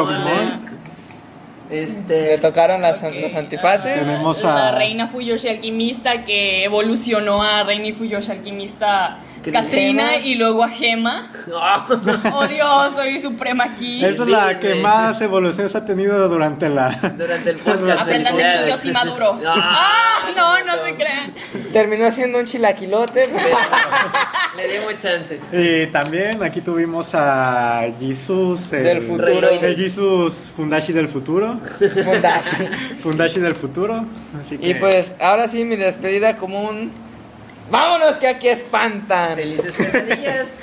Con. le Este, tocaron las, los antifaces. Tenemos la a... reina Fuyoshi alquimista que evolucionó a reina y Fuyoshi alquimista ¿Qué Katrina y luego a Gema. *laughs* Oh Dios, soy suprema aquí. Esa es la que más evoluciones ha tenido durante la... durante el podcast. Aprendan de mí, yo felicidades. sí maduro. *laughs* Ah, no, no se crean. Terminó siendo un chilaquilote. *laughs* Le dimos chance. Y también aquí tuvimos a Jesus... el- Del futuro. El Jesus Fundashi del futuro. *laughs* Fundashi. Fundashi del futuro. Así que... Y pues ahora sí mi despedida como un... Vámonos que aquí espantan. Felices pesadillas.